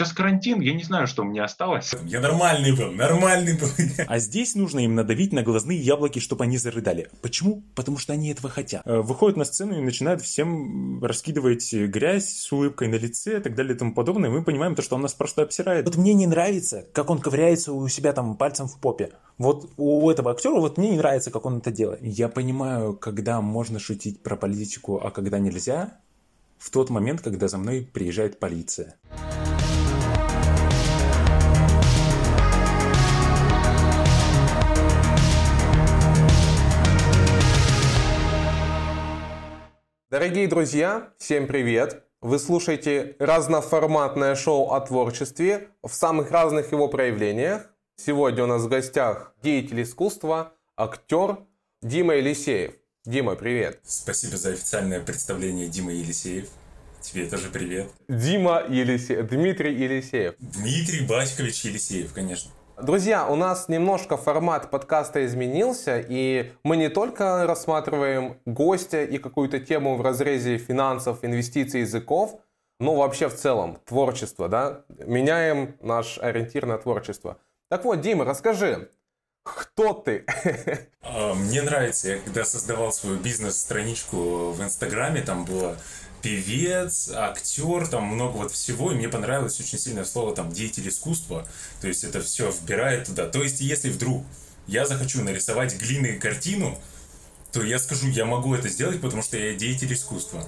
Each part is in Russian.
Сейчас карантин, я не знаю, что меня осталось. Я нормальный был, нормальный был. А здесь нужно им надавить на глазные яблоки, чтобы они зарыдали. Почему? Потому что они этого хотят. Э, выходят на сцену и начинают всем раскидывать грязь с улыбкой на лице и так далее и тому подобное. Мы понимаем то, что он нас просто обсирает. Вот мне не нравится, как он ковыряется у себя там пальцем в попе. Вот у этого актера вот мне не нравится, как он это делает. Я понимаю, когда можно шутить про политику, а когда нельзя, в тот момент, когда за мной приезжает полиция. Дорогие друзья, всем привет! Вы слушаете разноформатное шоу о творчестве в самых разных его проявлениях. Сегодня у нас в гостях деятель искусства, актер Дима Елисеев. Дима, привет. Спасибо за официальное представление Дима Елисеев. Тебе тоже привет. Дима Елисеев, Дмитрий Елисеев. Дмитрий Батькович Елисеев, конечно. Друзья, у нас немножко формат подкаста изменился, и мы не только рассматриваем гостя и какую-то тему в разрезе финансов, инвестиций, языков, но вообще в целом творчество, да? Меняем наш ориентир на творчество. Так вот, Дима, расскажи, кто ты? А, мне нравится, я когда создавал свою бизнес-страничку в Инстаграме, там было певец, актер, там много вот всего, и мне понравилось очень сильное слово там деятель искусства, то есть это все вбирает туда. То есть если вдруг я захочу нарисовать глиной картину, то я скажу, я могу это сделать, потому что я деятель искусства.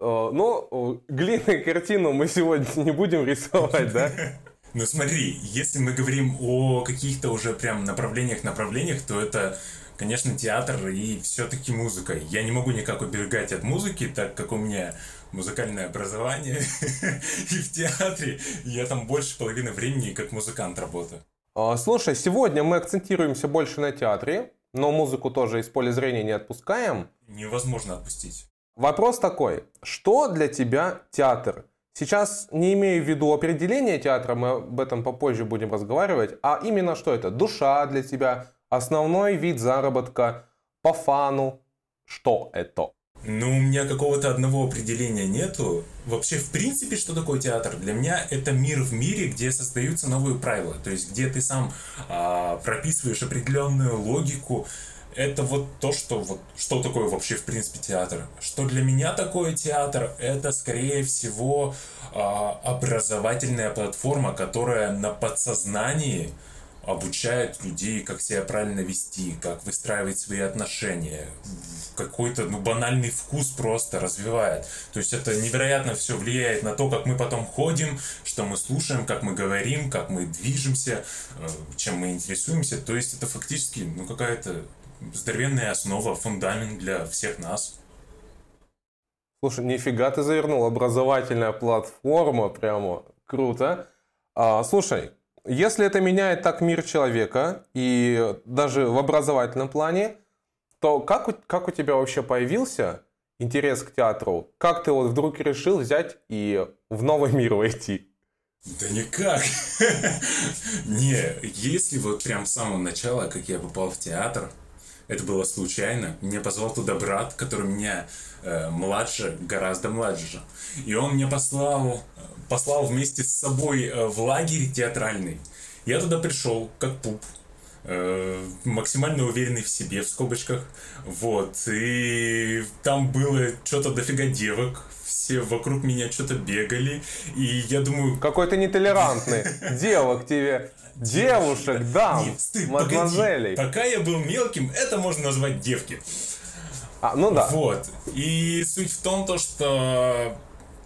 Ну, глиной картину мы сегодня не будем рисовать, да? Ну смотри, если мы говорим о каких-то уже прям направлениях-направлениях, то это, конечно, театр и все-таки музыка. Я не могу никак убегать от музыки, так как у меня музыкальное образование, и в театре я там больше половины времени как музыкант работаю. А, слушай, сегодня мы акцентируемся больше на театре, но музыку тоже из поля зрения не отпускаем. Невозможно отпустить. Вопрос такой, что для тебя театр? Сейчас не имею в виду определение театра, мы об этом попозже будем разговаривать, а именно что это? Душа для тебя, основной вид заработка, по фану, что это? Ну, у меня какого-то одного определения нету. Вообще, в принципе, что такое театр? Для меня это мир в мире, где создаются новые правила. То есть, где ты сам а, прописываешь определенную логику, это вот то, что вот что такое вообще в принципе театр. Что для меня такое театр, это скорее всего э, образовательная платформа, которая на подсознании обучает людей, как себя правильно вести, как выстраивать свои отношения, какой-то ну, банальный вкус просто развивает. То есть это невероятно все влияет на то, как мы потом ходим, что мы слушаем, как мы говорим, как мы движемся, э, чем мы интересуемся. То есть это фактически ну, какая-то здоровенная основа, фундамент для всех нас. Слушай, нифига ты завернул, образовательная платформа, прямо круто. А, слушай, если это меняет так мир человека, и даже в образовательном плане, то как у, как у тебя вообще появился интерес к театру? Как ты вот вдруг решил взять и в новый мир войти? Да никак. Не, если вот прям с самого начала, как я попал в театр, это было случайно. Меня позвал туда брат, который меня э, младше, гораздо младше. И он мне послал, послал вместе с собой э, в лагерь театральный. Я туда пришел, как пуп, э, максимально уверенный в себе, в скобочках. Вот. И там было что-то дофига девок. Все вокруг меня что-то бегали. И я думаю... Какой то нетолерантный. Девок тебе. Девушек, дам, Нет, стыд, мадемуазелей. Погоди. Пока я был мелким, это можно назвать девки. А, ну да. Вот. И суть в том, то, что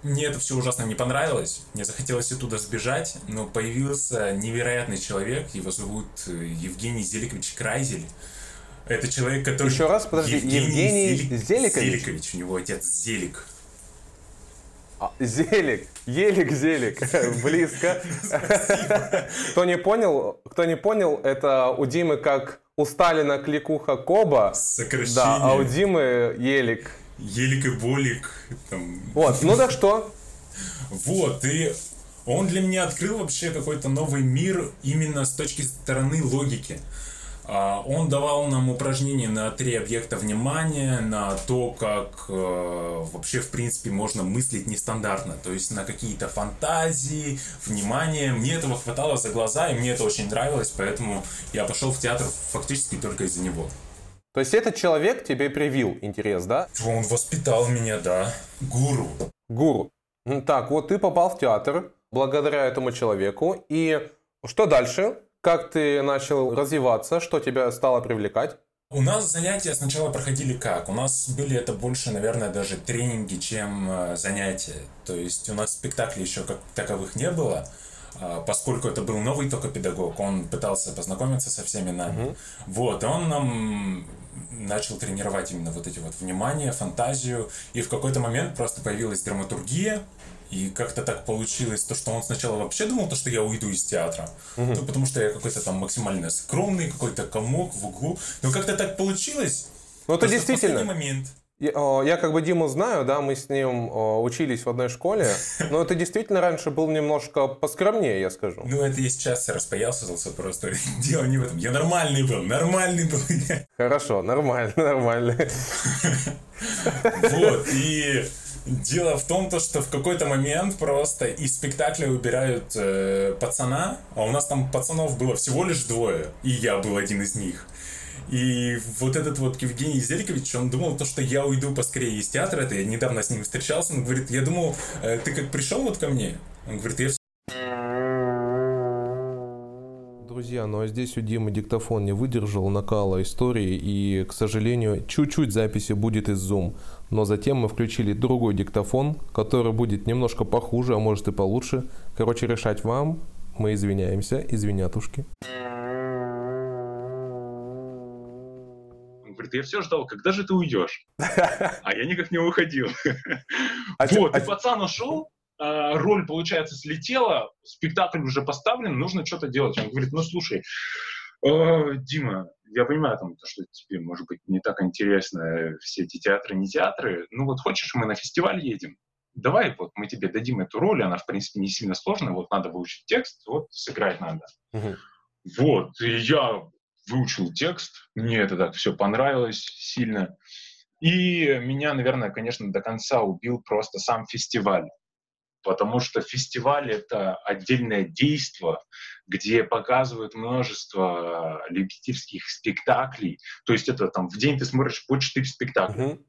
мне это все ужасно не понравилось. Мне захотелось оттуда сбежать, но появился невероятный человек. Его зовут э, Евгений Зеликович Крайзель. Это человек, который... Еще раз, подожди, Евгений, Евгений Зелик... Зеликович? Зеликович, у него отец Зелик. А, зелик, елик, зелик, близко. Кто не понял, кто не понял, это у Димы как у Сталина кликуха Коба. Сокращение. Да, а у Димы елик. Елик и болик. Там. Вот, ну так что? Вот, и он для меня открыл вообще какой-то новый мир именно с точки стороны логики. А, он давал нам упражнения на три объекта внимания, на то, как э, вообще, в принципе, можно мыслить нестандартно. То есть на какие-то фантазии, внимание. Мне этого хватало за глаза, и мне это очень нравилось, поэтому я пошел в театр фактически только из-за него. То есть этот человек тебе привил интерес, да? Он воспитал меня, да. Гуру. Гуру. Так, вот ты попал в театр благодаря этому человеку. И что дальше? Как ты начал развиваться? Что тебя стало привлекать? У нас занятия сначала проходили как? У нас были это больше, наверное, даже тренинги, чем э, занятия. То есть у нас спектаклей еще как таковых не было, а, поскольку это был новый только педагог, он пытался познакомиться со всеми нами. Угу. Вот, и он нам начал тренировать именно вот эти вот внимание, фантазию, и в какой-то момент просто появилась драматургия, и как-то так получилось, то, что он сначала вообще думал, то, что я уйду из театра. Угу. Ну, потому что я какой-то там максимально скромный, какой-то комок в углу. Но как-то так получилось. Ну, это действительно. В момент я, я как бы Диму знаю, да, мы с ним учились в одной школе, но это действительно раньше был немножко поскромнее, я скажу. Ну, это я сейчас распоясался просто. Дело не в этом. Я нормальный был, нормальный был. Хорошо, нормально, нормально. Вот, и дело в том, то, что в какой-то момент просто из спектакля убирают э, пацана, а у нас там пацанов было всего лишь двое, и я был один из них. И вот этот вот Евгений Зелькович, он думал то, что я уйду поскорее из театра. Это я недавно с ним встречался. Он говорит, я думал, э, ты как пришел вот ко мне? Он говорит, я Друзья, ну а здесь у Димы диктофон не выдержал накала истории, и, к сожалению, чуть-чуть записи будет из Zoom. Но затем мы включили другой диктофон, который будет немножко похуже, а может и получше. Короче, решать вам. Мы извиняемся, извинятушки. говорит, я все ждал, когда же ты уйдешь? А я никак не уходил. А вот, и а пацан ушел, роль, получается, слетела, спектакль уже поставлен, нужно что-то делать. Он говорит, ну, слушай, э, Дима, я понимаю, там, что тебе, может быть, не так интересно все эти театры, не театры. Ну вот хочешь, мы на фестиваль едем? Давай, вот мы тебе дадим эту роль, она, в принципе, не сильно сложная, вот надо выучить текст, вот сыграть надо. Угу. Вот, и я выучил текст, мне это так все понравилось сильно. И меня, наверное, конечно, до конца убил просто сам фестиваль. Потому что фестиваль — это отдельное действо, где показывают множество любительских спектаклей. То есть это там в день ты смотришь по 4 спектакля. Uh-huh.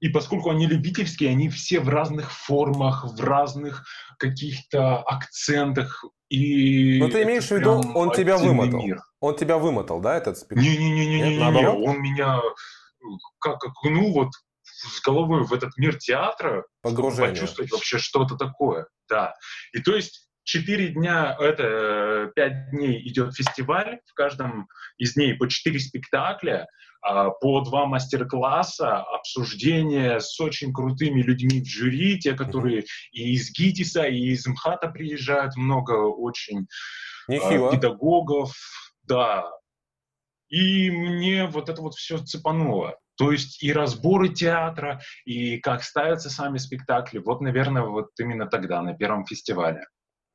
И поскольку они любительские, они все в разных формах, в разных каких-то акцентах. И Но ты имеешь в виду, он тебя вымотал? Мир. Он тебя вымотал, да, этот спектакль? Не-не-не, не, он меня как окунул вот с головой в этот мир театра, Погружение. почувствовать вообще что-то такое. Да. И то есть четыре дня, это пять дней идет фестиваль, в каждом из дней по четыре спектакля, а, по два мастер-класса, обсуждения с очень крутыми людьми в жюри, те, которые и из ГИТИСа, и из МХАТа приезжают, много очень Нехило. педагогов, да. И мне вот это вот все цепануло. То есть и разборы театра, и как ставятся сами спектакли. Вот, наверное, вот именно тогда, на первом фестивале.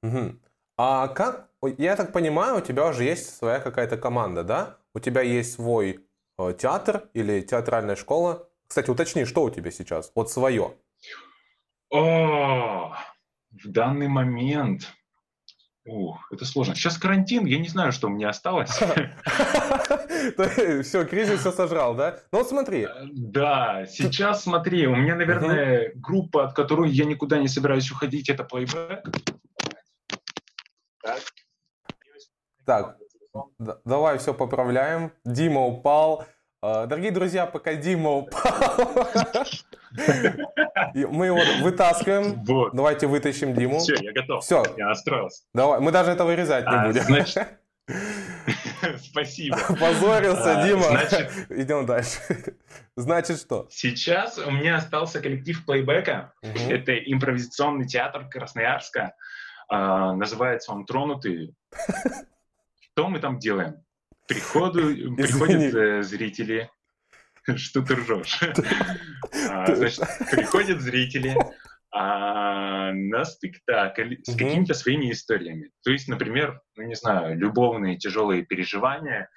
Угу. А как, я так понимаю, у тебя уже есть своя какая-то команда, да? У тебя есть свой э, театр или театральная школа. Кстати, уточни, что у тебя сейчас? Вот свое. О, в данный момент Ух, это сложно. Сейчас карантин, я не знаю, что меня осталось. Все, кризис все сожрал, да? Ну вот смотри. Э, да, сейчас смотри, у меня, наверное, группа, от которой я никуда не собираюсь уходить, это Playback. Так, давай все поправляем. Дима упал. А, дорогие друзья, пока Дима упал, мы его вытаскиваем. Вот. Давайте вытащим Диму. Все, я готов. Все. Я настроился. Давай, мы даже это вырезать не а, будем. Значит... Спасибо. Позорился, а, Дима. Значит... Идем дальше. Значит что? Сейчас у меня остался коллектив плейбека. Угу. Это импровизационный театр Красноярска. А, называется он «Тронутый». Что мы там делаем? Приходу, приходят э, зрители. Что ты ржешь? а, значит, приходят зрители а, на спектакль с какими-то своими историями. То есть, например, ну не знаю, любовные тяжелые переживания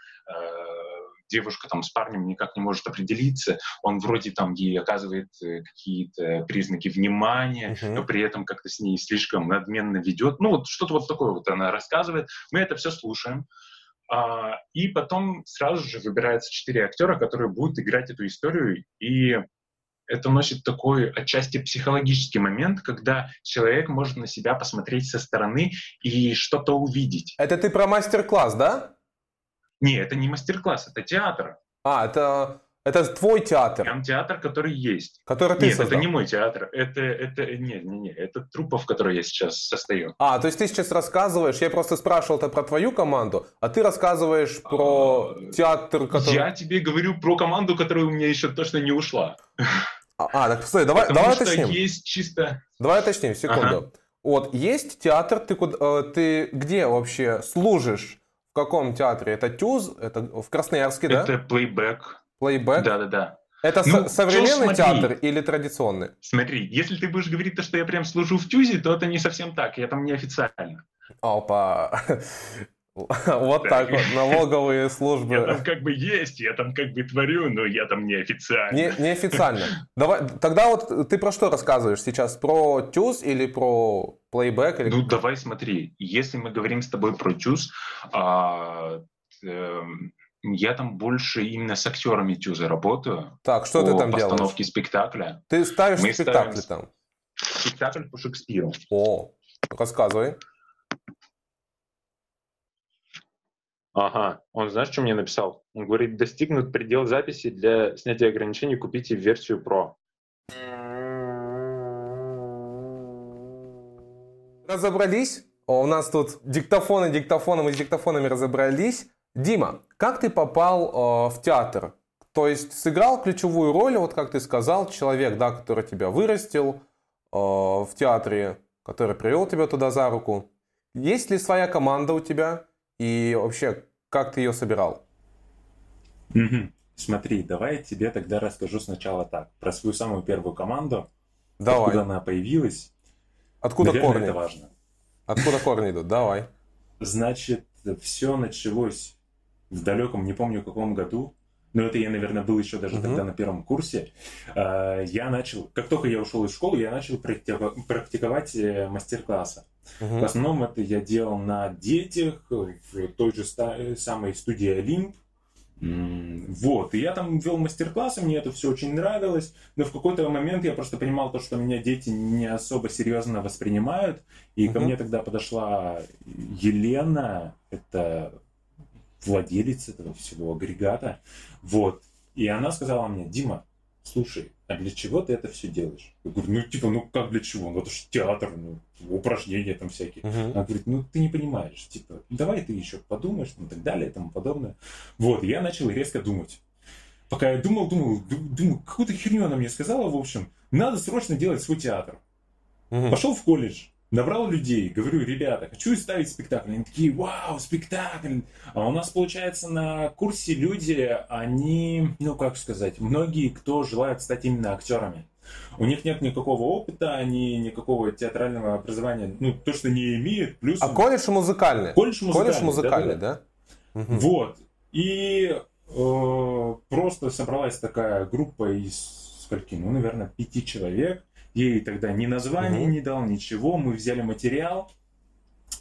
девушка там с парнем никак не может определиться, он вроде там ей оказывает э, какие-то признаки внимания, uh-huh. но при этом как-то с ней слишком надменно ведет. Ну вот что-то вот такое вот она рассказывает. Мы это все слушаем. А, и потом сразу же выбирается четыре актера, которые будут играть эту историю. И это носит такой отчасти психологический момент, когда человек может на себя посмотреть со стороны и что-то увидеть. Это ты про мастер-класс, да? Не, это не мастер-класс, это театр. А, это, это твой театр? Прям театр, который есть. Который ты Нет, создал? это не мой театр. Это, это, не, не, не, это труппа, в которой я сейчас состою. А, то есть ты сейчас рассказываешь, я просто спрашивал это про твою команду, а ты рассказываешь про а, театр, который... Я тебе говорю про команду, которая у меня еще точно не ушла. А, а так посмотри, давай, Потому давай что уточним. есть чисто... Давай уточним, секунду. Ага. Вот, есть театр, ты, куда, э, ты где вообще служишь? каком театре? Это ТЮЗ? Это в Красноярске, да? Это плейбэк. Плейбэк? Да-да-да. Это ну, современный театр или традиционный? Смотри, если ты будешь говорить то, что я прям служу в ТЮЗе, то это не совсем так, я там неофициально. Опа. Вот так вот, налоговые службы. Я там как бы есть, я там как бы творю, но я там неофициально. Не, неофициально. Давай, тогда вот ты про что рассказываешь сейчас? Про ТЮЗ или про плейбэк? Или... Ну, давай смотри. Если мы говорим с тобой про ТЮЗ, а, э, я там больше именно с актерами ТЮЗа работаю. Так, что ты там делаешь? постановке спектакля. Ты ставишь мы спектакли там? Спектакль по Шекспиру. О, рассказывай. Ага, он знаешь, что мне написал? Он говорит, достигнут предел записи для снятия ограничений, купите версию Pro. Разобрались? О, у нас тут диктофоны, диктофоны, мы с диктофонами разобрались. Дима, как ты попал э, в театр? То есть сыграл ключевую роль, вот как ты сказал, человек, да, который тебя вырастил э, в театре, который привел тебя туда за руку. Есть ли своя команда у тебя? И вообще, как ты ее собирал? Угу. Смотри, давай я тебе тогда расскажу сначала так. Про свою самую первую команду. Давай. Откуда она появилась. Откуда Наверное, корни? это важно. Откуда корни идут? Давай. Значит, все началось в далеком, не помню каком году, но это я, наверное, был еще даже uh-huh. тогда на первом курсе. А, я начал, как только я ушел из школы, я начал практиковать э, мастер-классы. Uh-huh. В основном это я делал на детях, в той же самой студии Олимп. Вот, и я там вел мастер-классы, мне это все очень нравилось, но в какой-то момент я просто понимал то, что меня дети не особо серьезно воспринимают, и uh-huh. ко мне тогда подошла Елена, это владелец этого всего агрегата, вот, и она сказала мне, Дима, слушай, а для чего ты это все делаешь? Я говорю, ну, типа, ну, как для чего? Ну, это же театр, ну, упражнения там всякие. Uh-huh. Она говорит, ну, ты не понимаешь, типа, давай ты еще подумаешь, ну, и так далее, и тому подобное. Вот, я начал резко думать. Пока я думал, думал, думал, какую-то херню она мне сказала, в общем, надо срочно делать свой театр. Uh-huh. Пошел в колледж, набрал людей, говорю, ребята, хочу ставить спектакль. Они такие, вау, спектакль. А у нас, получается, на курсе люди, они, ну, как сказать, многие, кто желает стать именно актерами. У них нет никакого опыта, они никакого театрального образования, ну, то, что не имеют, плюс... А колледж музыкальный? Колледж музыкальный, колледж музыкальный да? да? Вот. И э, просто собралась такая группа из скольки, ну, наверное, пяти человек, Ей тогда ни названия угу. не дал, ничего. Мы взяли материал,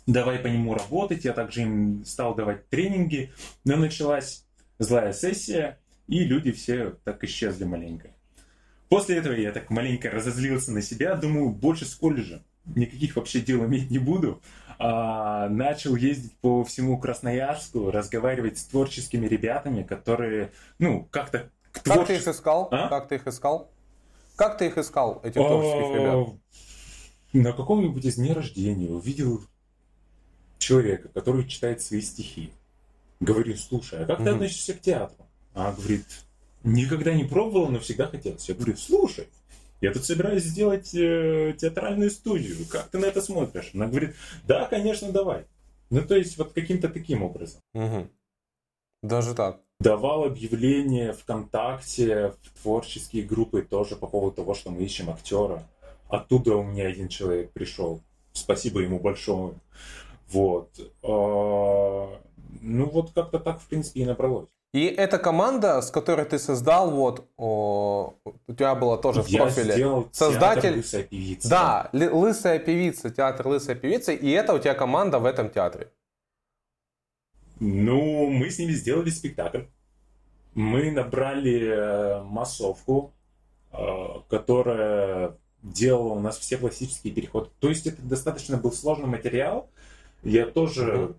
давай по нему работать. Я также им стал давать тренинги. Но началась злая сессия, и люди все так исчезли маленько. После этого я так маленько разозлился на себя, думаю, больше с колледжа никаких вообще дел иметь не буду. А, начал ездить по всему Красноярску, разговаривать с творческими ребятами, которые, ну, как-то... Как ты их искал? А? Как ты их искал? Как ты их искал, этих творческих ребят? На каком-нибудь из дней рождения увидел человека, который читает свои стихи. Говорю, слушай, а как ты относишься к театру? А говорит, никогда не пробовал, но всегда хотелось. Я говорю, слушай, я тут собираюсь сделать э, театральную студию. Как ты на это смотришь? Она говорит, да, конечно, давай. Ну, то есть, вот каким-то таким образом. Угу. Даже так давал объявление ВКонтакте в творческие группы тоже по поводу того, что мы ищем актера. Оттуда у меня один человек пришел. Спасибо ему большое. Вот. А, ну вот как-то так, в принципе, и набралось. И эта команда, с которой ты создал, вот, о, у тебя было тоже в Я профиле. сделал Создатель. театр «Лысая певица». Да, лысая певица, театр лысая певица, и это у тебя команда в этом театре. Ну, мы с ними сделали спектакль. Мы набрали э, массовку, э, которая делала у нас все пластические переходы. То есть это достаточно был сложный материал. Я тоже,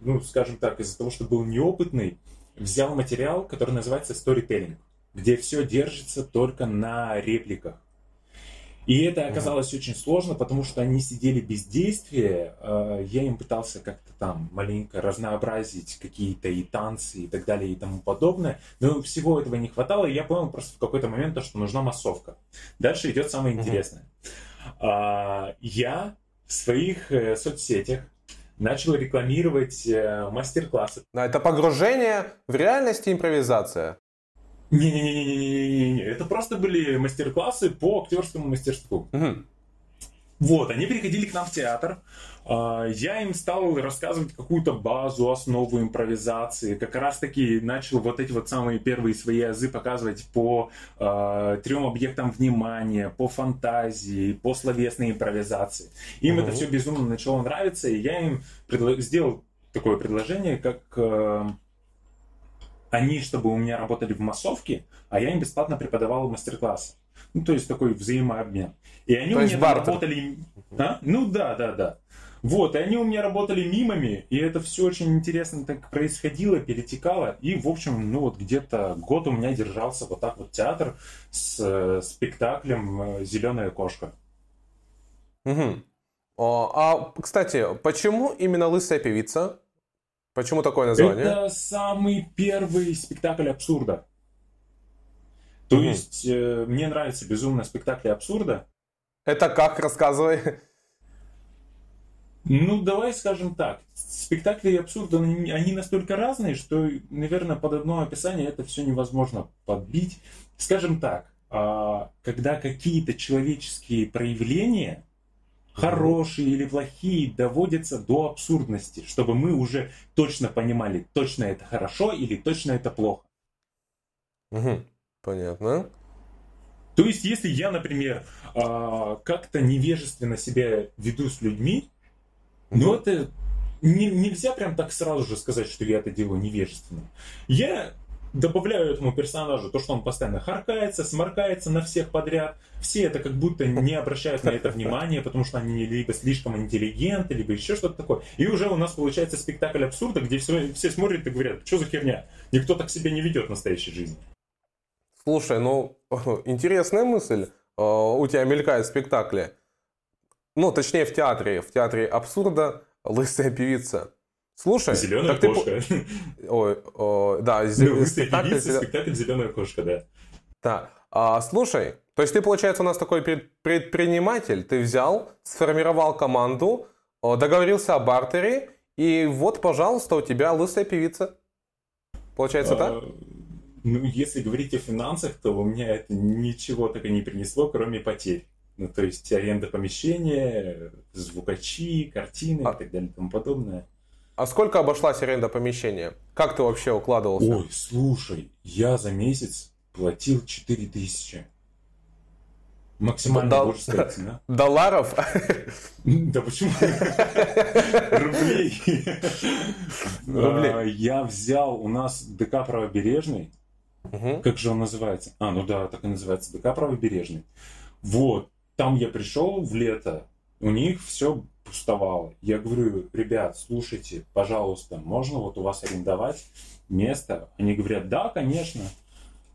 ну, скажем так, из-за того, что был неопытный, взял материал, который называется storytelling, где все держится только на репликах. И это оказалось очень сложно, потому что они сидели без действия. э, Я им пытался как-то там маленько разнообразить какие-то и танцы и так далее и тому подобное. Но всего этого не хватало, и я понял просто в какой-то момент, то, что нужна массовка. Дальше идет самое интересное. А, Я в своих э, соцсетях начал рекламировать э, мастер-классы Это погружение в реальность и импровизация. Не-не-не-не-не-не-не, это просто были мастер-классы по актерскому мастерству. Мгм. Вот, они приходили к нам в театр, я им стал рассказывать какую-то базу, основу импровизации, как раз таки начал вот эти вот самые первые свои азы показывать по а, трем объектам внимания, по фантазии, по словесной импровизации. Им Мгм. это все безумно начало нравиться, и я им предло- сделал такое предложение, как э, они, чтобы у меня работали в массовке, а я им бесплатно преподавал мастер-классы. Ну, то есть такой взаимообмен. И они То у меня работали... А? Ну да, да, да. Вот, и они у меня работали мимами, и это все очень интересно так происходило, перетекало. И, в общем, ну вот где-то год у меня держался вот так вот театр с э, спектаклем «Зеленая кошка». О, А, кстати, почему именно лысая певица? Почему такое название? Это самый первый спектакль абсурда. То Мгм. есть э, мне нравятся безумно спектакли абсурда. Это как, рассказывай. Ну, давай скажем так. Спектакли абсурда, они они настолько разные, что, наверное, под одно описание это все невозможно подбить. Скажем так, а, когда какие-то человеческие проявления, хорошие или плохие, доводятся до абсурдности, чтобы мы уже точно понимали, точно это хорошо или точно это плохо. Мгм. Понятно. То есть, если я, например, а, как-то невежественно себя веду с людьми, но это не- нельзя прям так сразу же сказать, что я это делаю невежественно. Я добавляю этому персонажу то, что он постоянно харкается, сморкается на всех подряд. Все это как будто не обращают на это внимания, потому что они либо слишком интеллигенты, либо еще что-то такое. И уже у нас получается спектакль абсурда, где все, все смотрят и говорят, что за херня? Никто так себя не ведет в настоящей жизни. Слушай, ну, интересная мысль э, у тебя мелькает в спектакле. Ну, точнее, в театре. В театре абсурда лысая певица. Слушай, Зеленая так ты кошка. Ой, о, да, зе- Ну, спектакль... певица, спектакль «Зеленая кошка», да. Да. А, слушай, то есть ты, получается, у нас такой пред- предприниматель. Ты взял, сформировал команду, договорился о бартере, и вот, пожалуйста, у тебя лысая певица. Получается так? А, Ну, если говорить о финансах, то у меня это ничего так и не принесло, кроме потерь. Ну, то есть аренда помещения, звукачи, картины А- и так далее и тому подобное. А сколько обошлась аренда помещения? Как ты вообще укладывался? Ой, слушай, я за месяц платил 4000. Максимально Да- божеская цена. Долларов? Да почему? Рублей. Рублей. А, Я взял у нас ДК Правобережный. Как же он называется? А, ну да, так и называется, ДК Правобережный. Вот, там я пришел в лето, у них все пустовало. Я говорю, ребят, слушайте, пожалуйста, можно вот у вас арендовать место? Они говорят, да, конечно.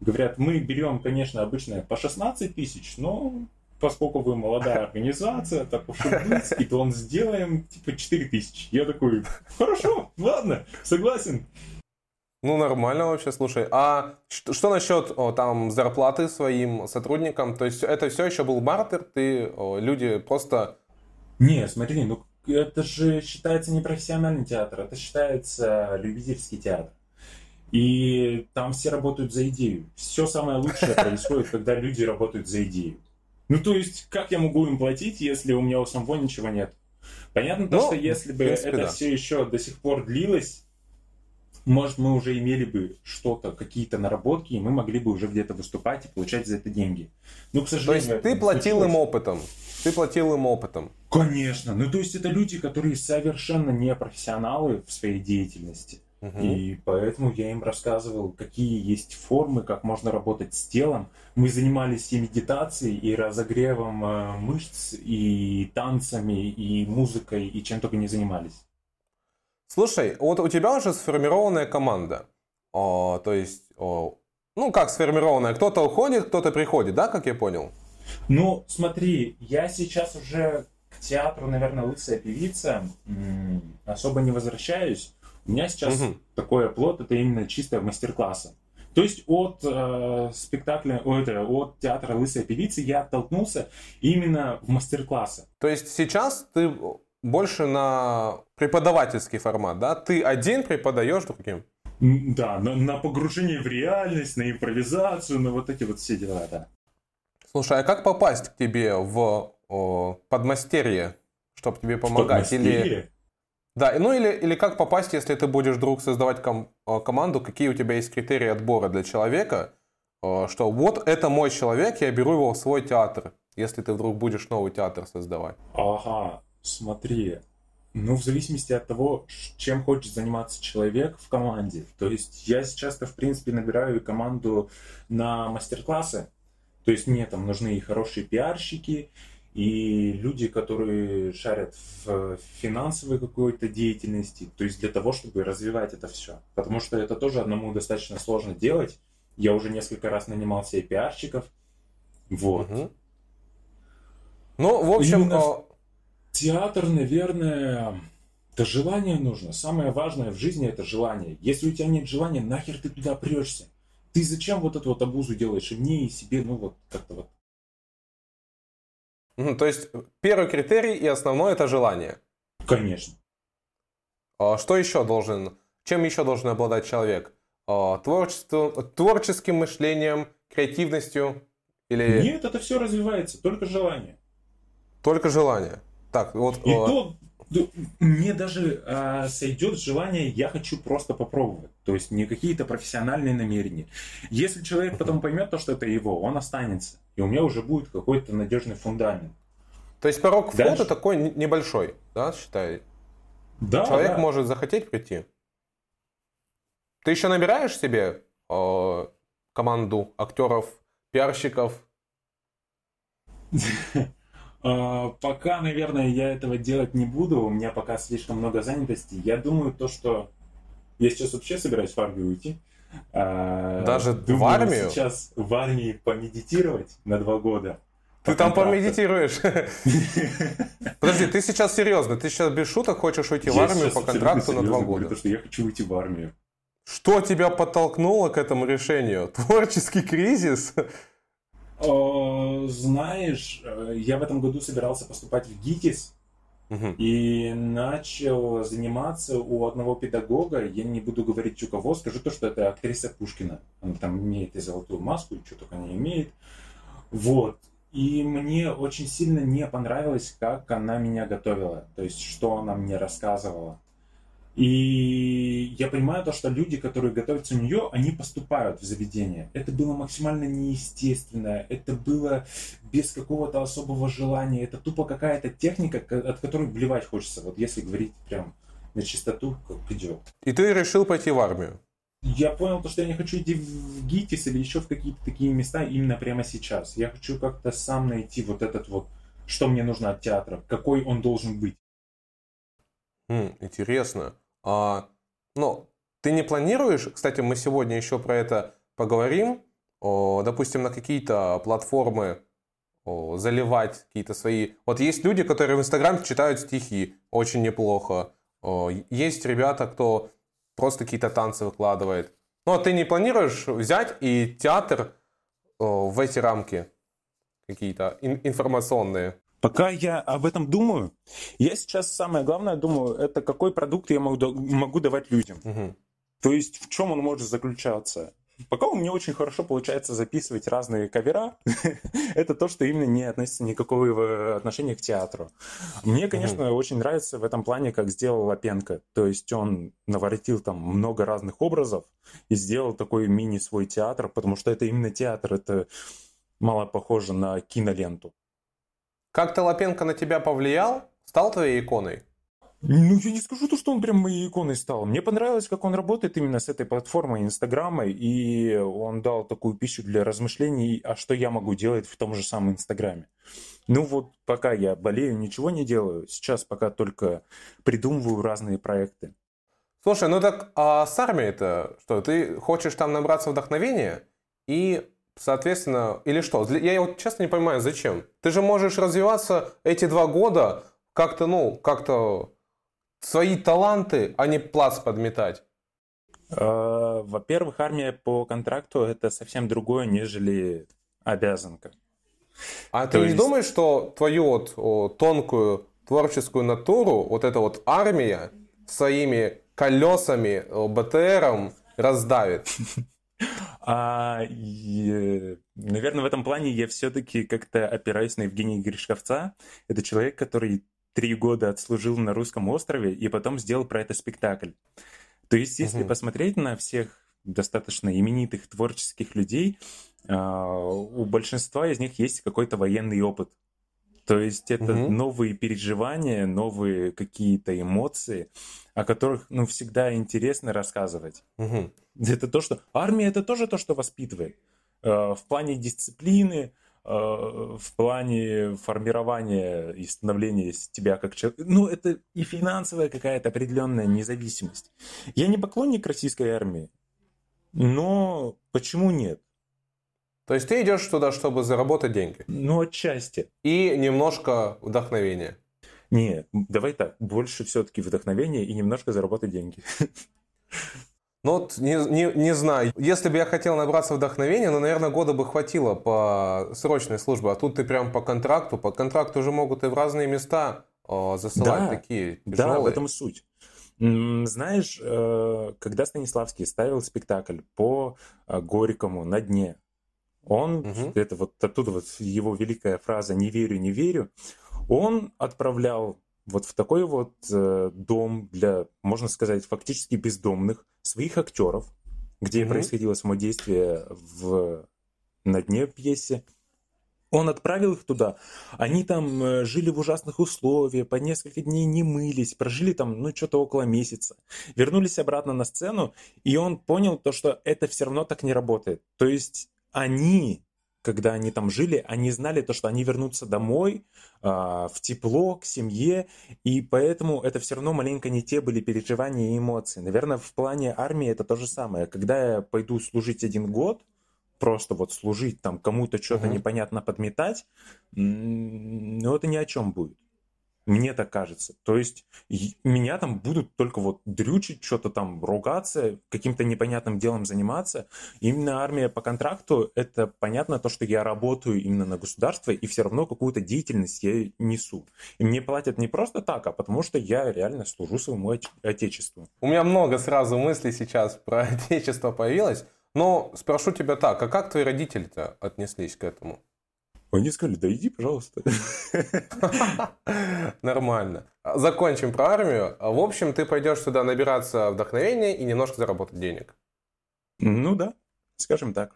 Говорят, мы берем, конечно, обычно по 16 тысяч, но поскольку вы молодая организация, так уж и быть, и то он сделаем типа 4 тысячи. Я такой, хорошо, ладно, согласен. Ну, нормально вообще, слушай. А что, что насчет о, там зарплаты своим сотрудникам? То есть это все еще был бартер, ты, о, люди просто... Не, смотри, ну это же считается не профессиональный театр, это считается любительский театр. И там все работают за идею. Все самое лучшее происходит, когда люди работают за идею. Ну, то есть, как я могу им платить, если у меня у самого ничего нет? Понятно, то, Ну, что если бы принципе, это да. все еще до сих пор длилось, может, мы уже имели бы что-то, какие-то наработки, и мы могли бы уже где-то выступать и получать за это деньги. Ну, к сожалению... То есть ты платил им опытом? Ты платил им опытом? Конечно. Ну, то есть это люди, которые совершенно не профессионалы в своей деятельности. Угу. И поэтому я им рассказывал, какие есть формы, как можно работать с телом. Мы занимались и медитацией, и разогревом э, мышц, и танцами, и музыкой, и чем только не занимались. Слушай, вот у тебя уже сформированная команда. О, то есть, о, ну как сформированная? Кто-то уходит, кто-то приходит, да, как я понял? Ну, смотри, я сейчас уже к театру, наверное, лысая певица, особо не возвращаюсь. У меня сейчас угу. такой оплот, это именно чисто мастер-классы. То есть от э, спектакля, о, это, от театра «Лысая певица» я оттолкнулся именно в мастер-классы. То есть сейчас ты больше на преподавательский формат, да? Ты один преподаешь другим? Да, на, на погружение в реальность, на импровизацию, на вот эти вот все дела, да. Слушай, а как попасть к тебе в о, подмастерье, чтобы тебе помогать? Или да, ну или, или как попасть, если ты будешь вдруг создавать ком- э, команду, какие у тебя есть критерии отбора для человека, э, что вот это мой человек, я беру его в свой театр, если ты вдруг будешь новый театр создавать. Ага, смотри, ну, в зависимости от того, чем хочет заниматься человек в команде. То есть я сейчас-то, в принципе, набираю команду на мастер-классы. То есть мне там нужны и хорошие пиарщики, и люди, которые шарят в финансовой какой-то деятельности, то есть для того, чтобы развивать это все. Потому что это тоже одному достаточно сложно делать. Я уже несколько раз нанимал себе пиарщиков. Вот. Угу. Ну, в общем... Именно а, театр, наверное, это желание нужно. Самое важное в жизни это желание. Если у тебя нет желания, нахер ты туда прешься? Ты зачем вот эту вот обузу делаешь и мне, и себе, ну вот как-то вот то есть первый критерий и основной это желание. Конечно. А что еще должен, чем еще должен обладать человек? А, творчество, творческим мышлением, креативностью или... Нет, это все развивается, только желание. Только желание. Так, вот... И а... то, мне даже э, сойдет желание, я хочу просто попробовать. То есть не какие-то профессиональные намерения. Если человек потом поймет то, что это его, он останется. И у меня уже будет какой-то надежный фундамент. То есть порог Дальше. входа такой небольшой, да, считай? Да. Человек да. может захотеть прийти. Ты еще набираешь себе э, команду актеров, пиарщиков? А, пока, наверное, я этого делать не буду. У меня пока слишком много занятости. Я думаю, то, что я сейчас вообще собираюсь в армию уйти. А, Даже думаю, в армию? сейчас в армии помедитировать на два года. Ты там помедитируешь. Подожди, ты сейчас серьезно? Ты сейчас без шуток хочешь уйти в армию по контракту на два года? Потому что я хочу уйти в армию. Что тебя подтолкнуло к этому решению? Творческий кризис? Знаешь, э, я в этом году собирался поступать в ГИТИС, И начал заниматься у одного педагога, я не буду говорить у кого, скажу то, что это актриса Пушкина. Она там имеет и золотую маску, и что только не имеет. Вот. И мне очень сильно не понравилось, как она меня готовила, то есть что она мне рассказывала. И я понимаю то, что люди, которые готовятся у нее, они поступают в заведение. Это было максимально неестественно, это было без какого-то особого желания, это тупо какая-то техника, от которой блевать хочется, вот если говорить прям на чистоту, как идет. И ты решил пойти в армию? Я понял то, что я не хочу идти в ГИТИС или еще в какие-то такие места именно прямо сейчас. Я хочу как-то сам найти вот этот вот, что мне нужно от театра, какой он должен быть. Хм, интересно. А, ну, ты не планируешь, кстати, мы сегодня еще про это поговорим, допустим, на какие-то платформы заливать какие-то свои... Вот есть люди, которые в Инстаграме читают стихи очень неплохо. Есть ребята, кто просто какие-то танцы выкладывает. Ну, а ты не планируешь взять и театр в эти рамки какие-то ин- информационные? Пока я об этом думаю, я сейчас самое главное думаю, это какой продукт я могу, могу давать людям. Угу. То есть в чем он может заключаться? Пока у меня очень хорошо получается записывать разные кавера, это то, что именно не относится никакого отношения к театру. Мне, конечно, mm-hmm. очень нравится в этом плане, как сделал Лапенко. То есть он наворотил там много разных образов и сделал такой мини свой театр, потому что это именно театр, это мало похоже на киноленту. Как-то Лапенко на тебя повлиял? Стал твоей иконой? Ну, я не скажу то, что он прям моей иконой стал. Мне понравилось, как он работает именно с этой платформой Инстаграма, и он дал такую пищу для размышлений, а что я могу делать в том же самом Инстаграме. Ну вот, пока я болею, ничего не делаю. Сейчас пока только придумываю разные проекты. Слушай, ну так а с армией-то что? Ты хочешь там набраться вдохновения и, соответственно, или что? Я вот честно не понимаю, зачем? Ты же можешь развиваться эти два года как-то, ну, как-то свои таланты, а не плац подметать? Э, во-первых, армия по контракту это совсем другое, нежели обязанка. А То ты есть... не думаешь, что твою вот о, тонкую творческую натуру, вот эта вот армия своими колесами, БТРом раздавит? А, и, наверное, в этом плане я все-таки как-то опираюсь на Евгения Гришковца. Это человек, который три года отслужил на русском острове и потом сделал про это спектакль. То есть, если угу. посмотреть на всех достаточно именитых творческих людей, а, у большинства из них есть какой-то военный опыт. То есть это угу. новые переживания, новые какие-то эмоции, о которых ну, всегда интересно рассказывать. Угу. Это то, что... Армия это тоже то, что воспитывает. А, в плане дисциплины, Э, в плане формирования и становления тебя как человека. Ну, это и финансовая какая-то определенная независимость. Я не поклонник российской армии, но почему нет? То есть ты идешь туда, чтобы заработать деньги? Ну, отчасти. И немножко вдохновения. Нет, давай так, больше все-таки вдохновения и немножко заработать деньги. Ну вот не, не, не знаю. Если бы я хотел набраться вдохновения, ну, наверное, года бы хватило по срочной службе. А тут ты прям по контракту. По контракту уже могут и в разные места о, засылать да, такие тяжелые. Да, в этом суть. Знаешь, э, когда Станиславский ставил спектакль по э, Горькому на дне, он, угу. это вот оттуда вот его великая фраза «не верю, не верю», он отправлял вот в такой вот э, дом для, можно сказать, фактически бездомных своих актеров, где mm-hmm. происходило само действие в, на дне пьесе. Он отправил их туда. Они там э, жили в ужасных условиях, по несколько дней не мылись, прожили там, ну, что-то около месяца. Вернулись обратно на сцену, и он понял то, что это все равно так не работает. То есть они когда они там жили, они знали то, что они вернутся домой, а, в тепло, к семье, и поэтому это все равно маленько не те были переживания и эмоции. Наверное, в плане армии это то же самое. Когда я пойду служить один год, просто вот служить там кому-то что-то угу. непонятно подметать, ну это ни о чем будет. Мне так кажется. То есть меня там будут только вот дрючить, что-то там ругаться, каким-то непонятным делом заниматься. Именно армия по контракту, это понятно то, что я работаю именно на государство, и все равно какую-то деятельность я несу. И мне платят не просто так, а потому что я реально служу своему отечеству. У меня много сразу мыслей сейчас про отечество появилось. Но спрошу тебя так, а как твои родители-то отнеслись к этому? Они сказали, да иди, пожалуйста. Нормально. Закончим про армию. В общем, ты пойдешь сюда набираться вдохновения и немножко заработать денег. Ну да, скажем так.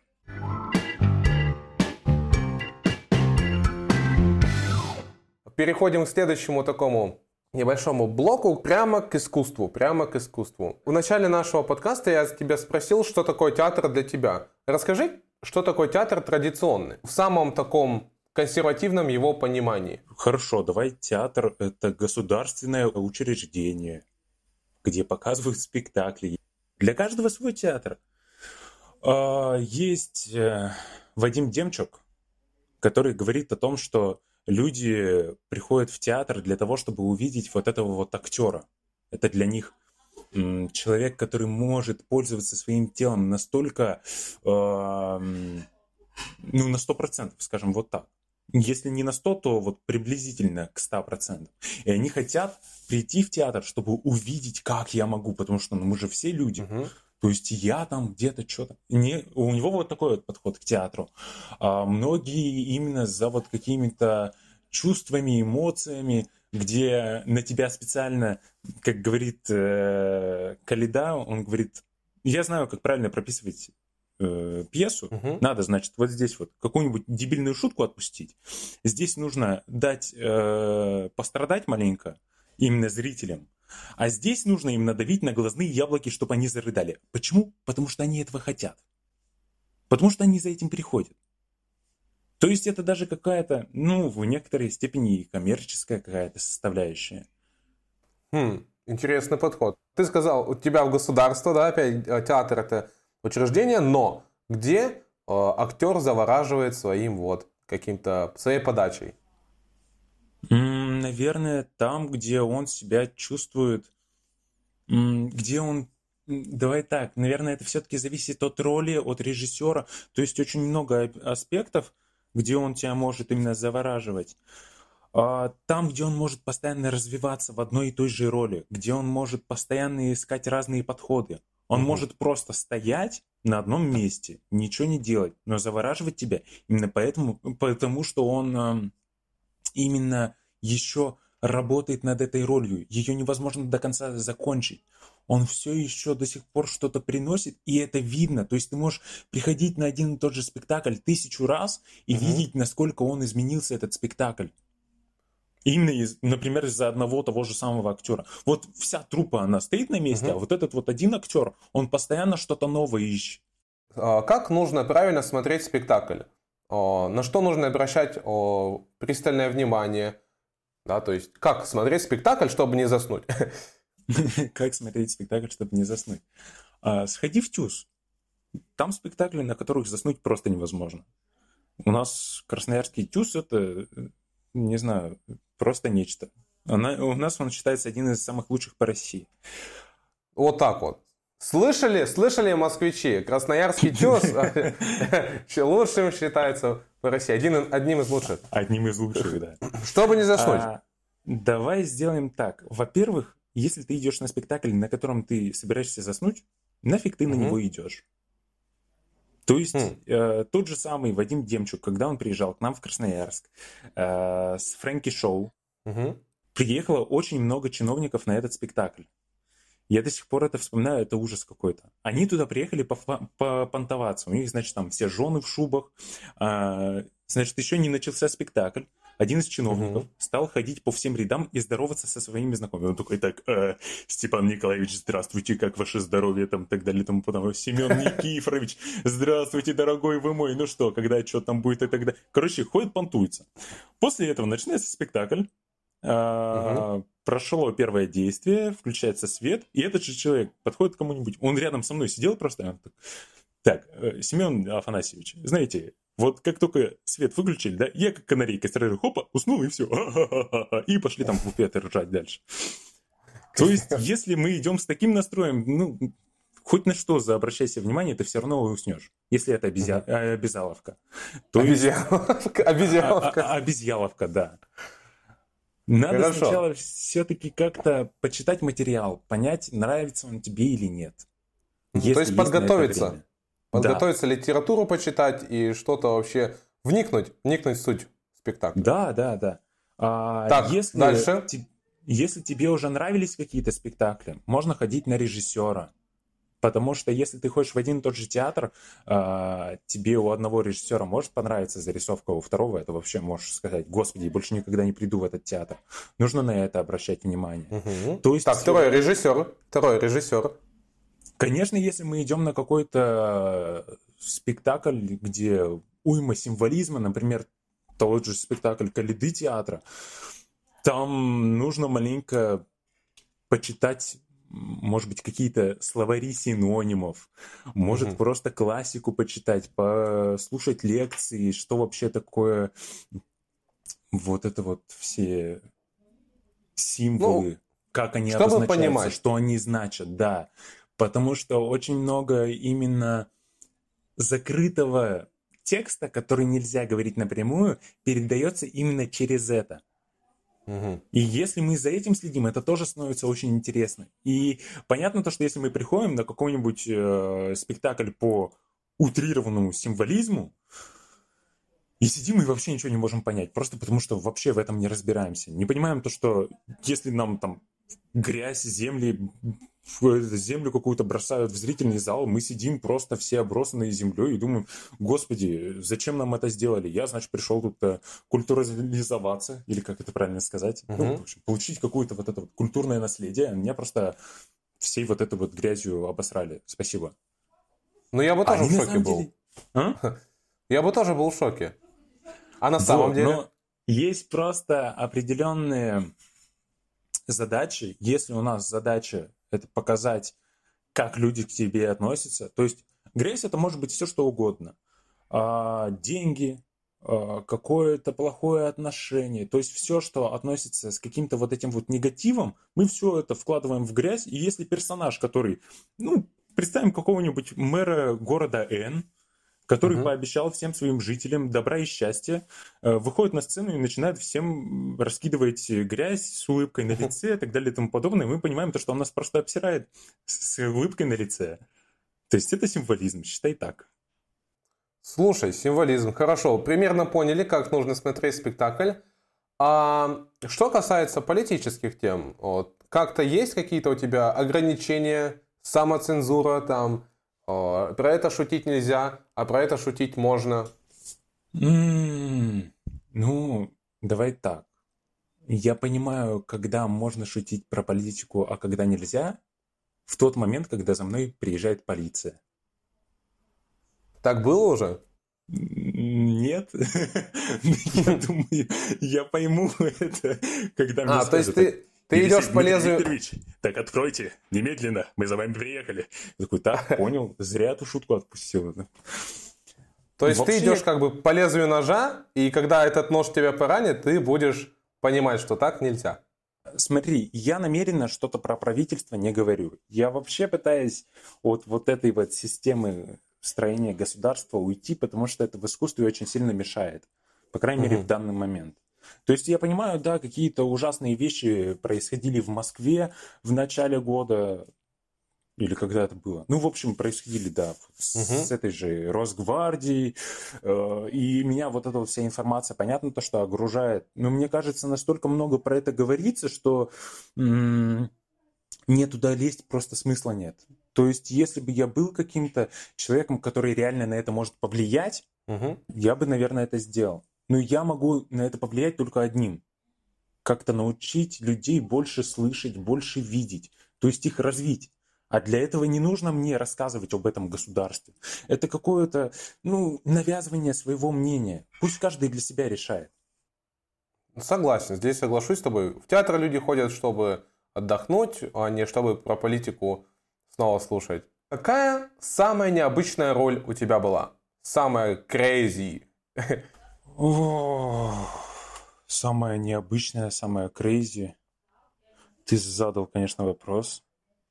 Переходим к следующему такому небольшому блоку прямо к искусству, прямо к искусству. В начале нашего подкаста я тебя спросил, что такое театр для тебя. Расскажи, что такое театр традиционный? В самом таком консервативном его понимании. Хорошо, давай театр – это государственное учреждение, где показывают спектакли. Для каждого свой театр. А, есть э, Вадим Демчук, который говорит о том, что люди приходят в театр для того, чтобы увидеть вот этого вот актера. Это для них человек, который может пользоваться своим телом настолько, э, ну, на сто процентов, скажем, вот так. Если не на 100, то вот приблизительно к 100%. И они хотят прийти в театр, чтобы увидеть, как я могу, потому что ну, мы же все люди. Угу. То есть я там где-то что-то... Не, у него вот такой вот подход к театру. А многие именно за вот какими-то чувствами, эмоциями, где на тебя специально, как говорит э, Калида, он говорит, я знаю, как правильно прописывать э, пьесу, угу. надо, значит, вот здесь вот какую-нибудь дебильную шутку отпустить. Здесь нужно дать э, пострадать маленько именно зрителям. А здесь нужно им надавить на глазные яблоки, чтобы они зарыдали. Почему? Потому что они этого хотят. Потому что они за этим приходят. То есть это даже какая-то, ну, в некоторой степени коммерческая какая-то составляющая. Хм, интересный подход. Ты сказал, у тебя в государство, да, опять э, театр это учреждение, но где э, актер завораживает своим вот каким-то своей подачей? Наверное, там, где он себя чувствует, где он Давай так, наверное, это все-таки зависит от роли, от режиссера. То есть очень много аспектов, где он тебя может именно завораживать. А там, где он может постоянно развиваться в одной и той же роли, где он может постоянно искать разные подходы. Он угу. может просто стоять на одном месте, ничего не делать, но завораживать тебя именно поэтому, потому что он именно еще работает над этой ролью. Ее невозможно до конца закончить. Он все еще до сих пор что-то приносит, и это видно. То есть ты можешь приходить на один и тот же спектакль тысячу раз и угу. видеть, насколько он изменился, этот спектакль. Именно, из, например, из-за одного того же самого актера. Вот вся трупа, она стоит на месте, угу. а вот этот вот один актер, он постоянно что-то новое ищет. А как нужно правильно смотреть спектакль? На что нужно обращать пристальное внимание? Да, то есть, как смотреть спектакль, чтобы не заснуть? Как смотреть спектакль, чтобы не заснуть? А, сходи в ТЮЗ. Там спектакли, на которых заснуть просто невозможно. У нас Красноярский ТЮЗ это, не знаю, просто нечто. Она, у нас он считается один из самых лучших по России. Вот так вот. Слышали, слышали москвичи? Красноярский ТЮЗ лучшим считается в России. Один, одним из лучших. Одним из лучших, да. Чтобы не заснуть. А, давай сделаем так. Во-первых, если ты идешь на спектакль, на котором ты собираешься заснуть, нафиг ты угу. на него идешь. То есть mm. э, тот же самый Вадим Демчук, когда он приезжал к нам в Красноярск э, с Фрэнки Шоу, mm-hmm. приехало очень много чиновников на этот спектакль. Я до сих пор это вспоминаю, это ужас какой-то. Они туда приехали попонтоваться. У них, значит, там все жены в шубах. А, значит, еще не начался спектакль. Один из чиновников угу. стал ходить по всем рядам и здороваться со своими знакомыми. Он такой, так, э, Степан Николаевич, здравствуйте, как ваше здоровье, там, так далее, тому потом. Семен Никифорович, здравствуйте, дорогой вы мой, ну что, когда что там будет и так далее. Короче, ходит, понтуется. После этого начинается спектакль. Угу. Прошло первое действие, включается свет, и этот же человек подходит к кому-нибудь. Он рядом со мной сидел просто. Так, э, Семен Афанасьевич, знаете, вот как только свет выключили, да, я как канарейка сразу хопа, уснул и все. И пошли там в буфет ржать дальше. То есть, если мы идем с таким настроем, ну, хоть на что заобращайся внимание, ты все равно уснешь, если это обезья... обезьяловка. То обезьяловка, обезьяловка. А, а, обезьяловка, да. Надо Хорошо. сначала все-таки как-то почитать материал, понять, нравится он тебе или нет. То есть, подготовиться. Подготовиться, да. литературу почитать и что-то вообще вникнуть, вникнуть в суть спектакля. Да, да, да. А, так, если, дальше. Te, если тебе уже нравились какие-то спектакли, можно ходить на режиссера. Потому что если ты ходишь в один и тот же театр, э, тебе у одного режиссера может понравиться зарисовка, у второго это вообще можешь сказать, господи, больше никогда не приду в этот театр. Нужно на это обращать внимание. Угу. То есть, так, второй режиссер, второй режиссер. Конечно, если мы идем на какой-то спектакль, где уйма символизма, например, тот же спектакль Калиды театра, там нужно маленько почитать может быть, какие-то словари синонимов, может mm-hmm. просто классику почитать, послушать лекции, что вообще такое вот это вот все символы, ну, как они обозначаются, понимать. что они значат, да. Потому что очень много именно закрытого текста, который нельзя говорить напрямую, передается именно через это. И если мы за этим следим, это тоже становится очень интересно. И понятно то, что если мы приходим на какой-нибудь э, спектакль по утрированному символизму, и сидим и вообще ничего не можем понять, просто потому что вообще в этом не разбираемся. Не понимаем то, что если нам там грязь, земли, землю какую-то бросают в зрительный зал, мы сидим просто все обросанные землей и думаем, господи, зачем нам это сделали? Я, значит, пришел тут э, культурализоваться, или как это правильно сказать, uh-huh. ну, в общем, получить какое-то вот это вот культурное наследие. Меня просто всей вот этой вот грязью обосрали. Спасибо. Ну, я бы тоже Они в шоке был. Деле... А? Я бы тоже был в шоке. А на самом вот, деле? Но есть просто определенные задачи. Если у нас задача это показать, как люди к тебе относятся, то есть грязь это может быть все что угодно. А, деньги, а, какое-то плохое отношение, то есть все, что относится с каким-то вот этим вот негативом, мы все это вкладываем в грязь. И если персонаж, который, ну, представим какого-нибудь мэра города Н, который угу. пообещал всем своим жителям добра и счастья, э, выходит на сцену и начинает всем раскидывать грязь с улыбкой на лице и так далее и тому подобное. И мы понимаем то, что он нас просто обсирает с улыбкой на лице. То есть это символизм, считай так. Слушай, символизм, хорошо. Примерно поняли, как нужно смотреть спектакль. А что касается политических тем, вот, как-то есть какие-то у тебя ограничения, самоцензура там, про это шутить нельзя, а про это шутить можно. Mm, ну, давай так. Я понимаю, когда можно шутить про политику, а когда нельзя, в тот момент, когда за мной приезжает полиция. Так было уже? Нет. Я думаю, я пойму это, когда мне А, то есть ты ты идешь по лезвию... Викторович, так откройте, немедленно, мы за вами приехали. Я такой, так, понял, зря эту шутку отпустил. То есть Вообще... ты идешь как бы по лезвию ножа, и когда этот нож тебя поранит, ты будешь понимать, что так нельзя. Смотри, я намеренно что-то про правительство не говорю. Я вообще пытаюсь от вот этой вот системы строения государства уйти, потому что это в искусстве очень сильно мешает. По крайней угу. мере, в данный момент. То есть я понимаю, да, какие-то ужасные вещи происходили в Москве в начале года, или когда это было. Ну, в общем, происходили, да, с, угу. с этой же Росгвардией. Э, и меня вот эта вот вся информация, понятно, то, что огружает. Но мне кажется, настолько много про это говорится, что м- мне туда лезть просто смысла нет. То есть, если бы я был каким-то человеком, который реально на это может повлиять, угу. я бы, наверное, это сделал. Но я могу на это повлиять только одним. Как-то научить людей больше слышать, больше видеть. То есть их развить. А для этого не нужно мне рассказывать об этом государстве. Это какое-то ну, навязывание своего мнения. Пусть каждый для себя решает. Согласен, здесь соглашусь с тобой. В театр люди ходят, чтобы отдохнуть, а не чтобы про политику снова слушать. Какая самая необычная роль у тебя была? Самая crazy? О, самое необычное, самое крейзи. Ты задал, конечно, вопрос.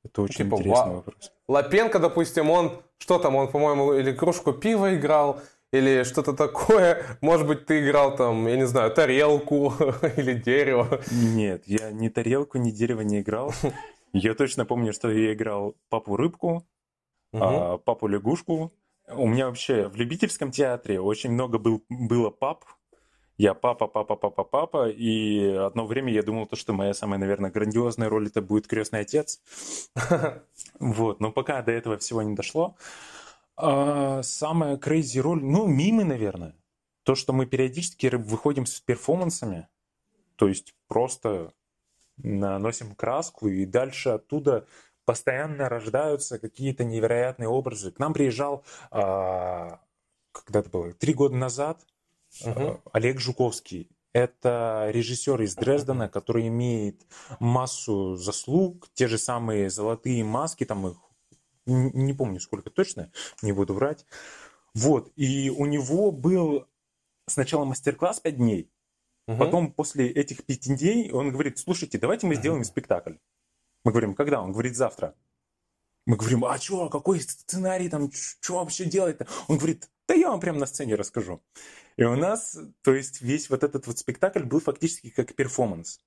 Это очень типа, интересный ва... вопрос. Лапенко, допустим, он, что там, он, по-моему, или кружку пива играл, или что-то такое. Может быть, ты играл там, я не знаю, тарелку или дерево. Нет, я ни тарелку, ни дерево не играл. Я точно помню, что я играл папу-рыбку, угу. папу-лягушку, у меня вообще в любительском театре очень много был, было пап. Я папа, папа, папа, папа. И одно время я думал, то, что моя самая, наверное, грандиозная роль это будет крестный отец. Вот, но пока до этого всего не дошло. А, самая крейзи роль, ну, мимы, наверное. То, что мы периодически выходим с перформансами, то есть просто наносим краску и дальше оттуда постоянно рождаются какие-то невероятные образы. К нам приезжал, а, когда это было, три года назад, угу. Олег Жуковский. Это режиссер из Дрездена, который имеет массу заслуг, те же самые золотые маски, там их не помню сколько точно, не буду врать. Вот, и у него был сначала мастер-класс 5 дней, угу. потом после этих 5 дней он говорит, слушайте, давайте мы сделаем спектакль. Мы говорим, когда? Он говорит, завтра. Мы говорим, а что, какой сценарий там, что вообще делать-то? Он говорит, Да я вам прямо на сцене расскажу. И у нас, то есть весь вот этот вот спектакль был фактически как перформанс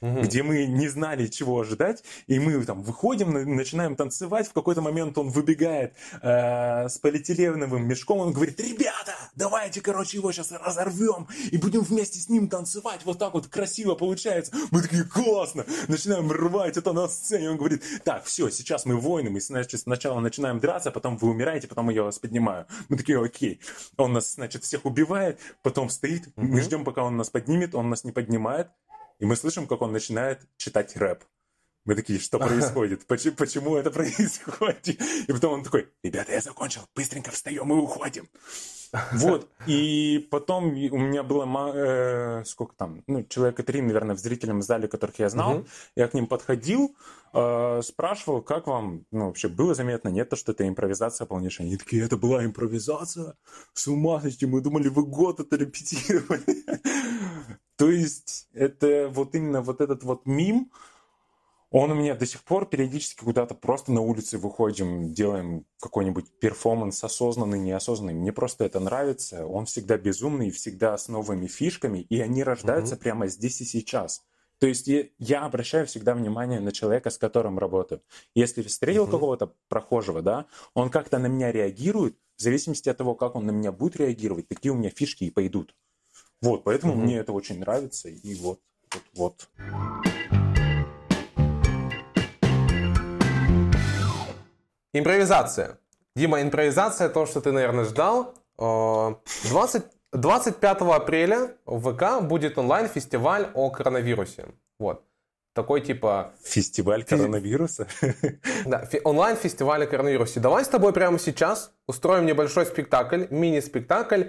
угу. где мы не знали, чего ожидать, и мы там выходим, начинаем танцевать, в какой-то момент он выбегает э, с полиэтиленовым мешком, он говорит, ребята, давайте, короче, его сейчас разорвем, и будем вместе с ним танцевать, вот так вот красиво получается. Мы такие, классно, начинаем рвать это на сцене, он говорит, так, все, сейчас мы воины, мы, значит, сначала начинаем драться, потом вы умираете, потом я вас поднимаю. Мы такие, окей. Он нас, значит, всех убивает, потом стоит, угу. мы ждем, пока он нас поднимет, он нас не поднимает, и мы слышим, как он начинает читать рэп. Мы такие, что происходит? Почему, почему это происходит? И потом он такой, ребята, я закончил, быстренько встаем и уходим. Вот, и потом у меня было, э, сколько там, ну, человека три, наверное, в зрительном зале, которых я знал. Угу. Я к ним подходил, э, спрашивал, как вам, ну, вообще было заметно, нет, то, что это импровизация полнейшая. Они такие, это была импровизация? С ума сойти, мы думали, вы год это репетировали. То есть это вот именно вот этот вот мим, он у меня до сих пор периодически куда-то просто на улице выходим, делаем какой-нибудь перформанс осознанный, неосознанный. Мне просто это нравится. Он всегда безумный, всегда с новыми фишками, и они рождаются mm-hmm. прямо здесь и сейчас. То есть я, обращаю всегда внимание на человека, с которым работаю. Если встретил mm-hmm. какого-то прохожего, да, он как-то на меня реагирует, в зависимости от того, как он на меня будет реагировать, такие у меня фишки и пойдут. Вот, поэтому угу. мне это очень нравится, и вот, вот, вот. Импровизация. Дима, импровизация, то, что ты, наверное, ждал. 20, 25 апреля в ВК будет онлайн-фестиваль о коронавирусе. Вот. Такой типа... Фестиваль коронавируса? Да, онлайн-фестиваль о коронавирусе. Давай с тобой прямо сейчас устроим небольшой спектакль, мини-спектакль,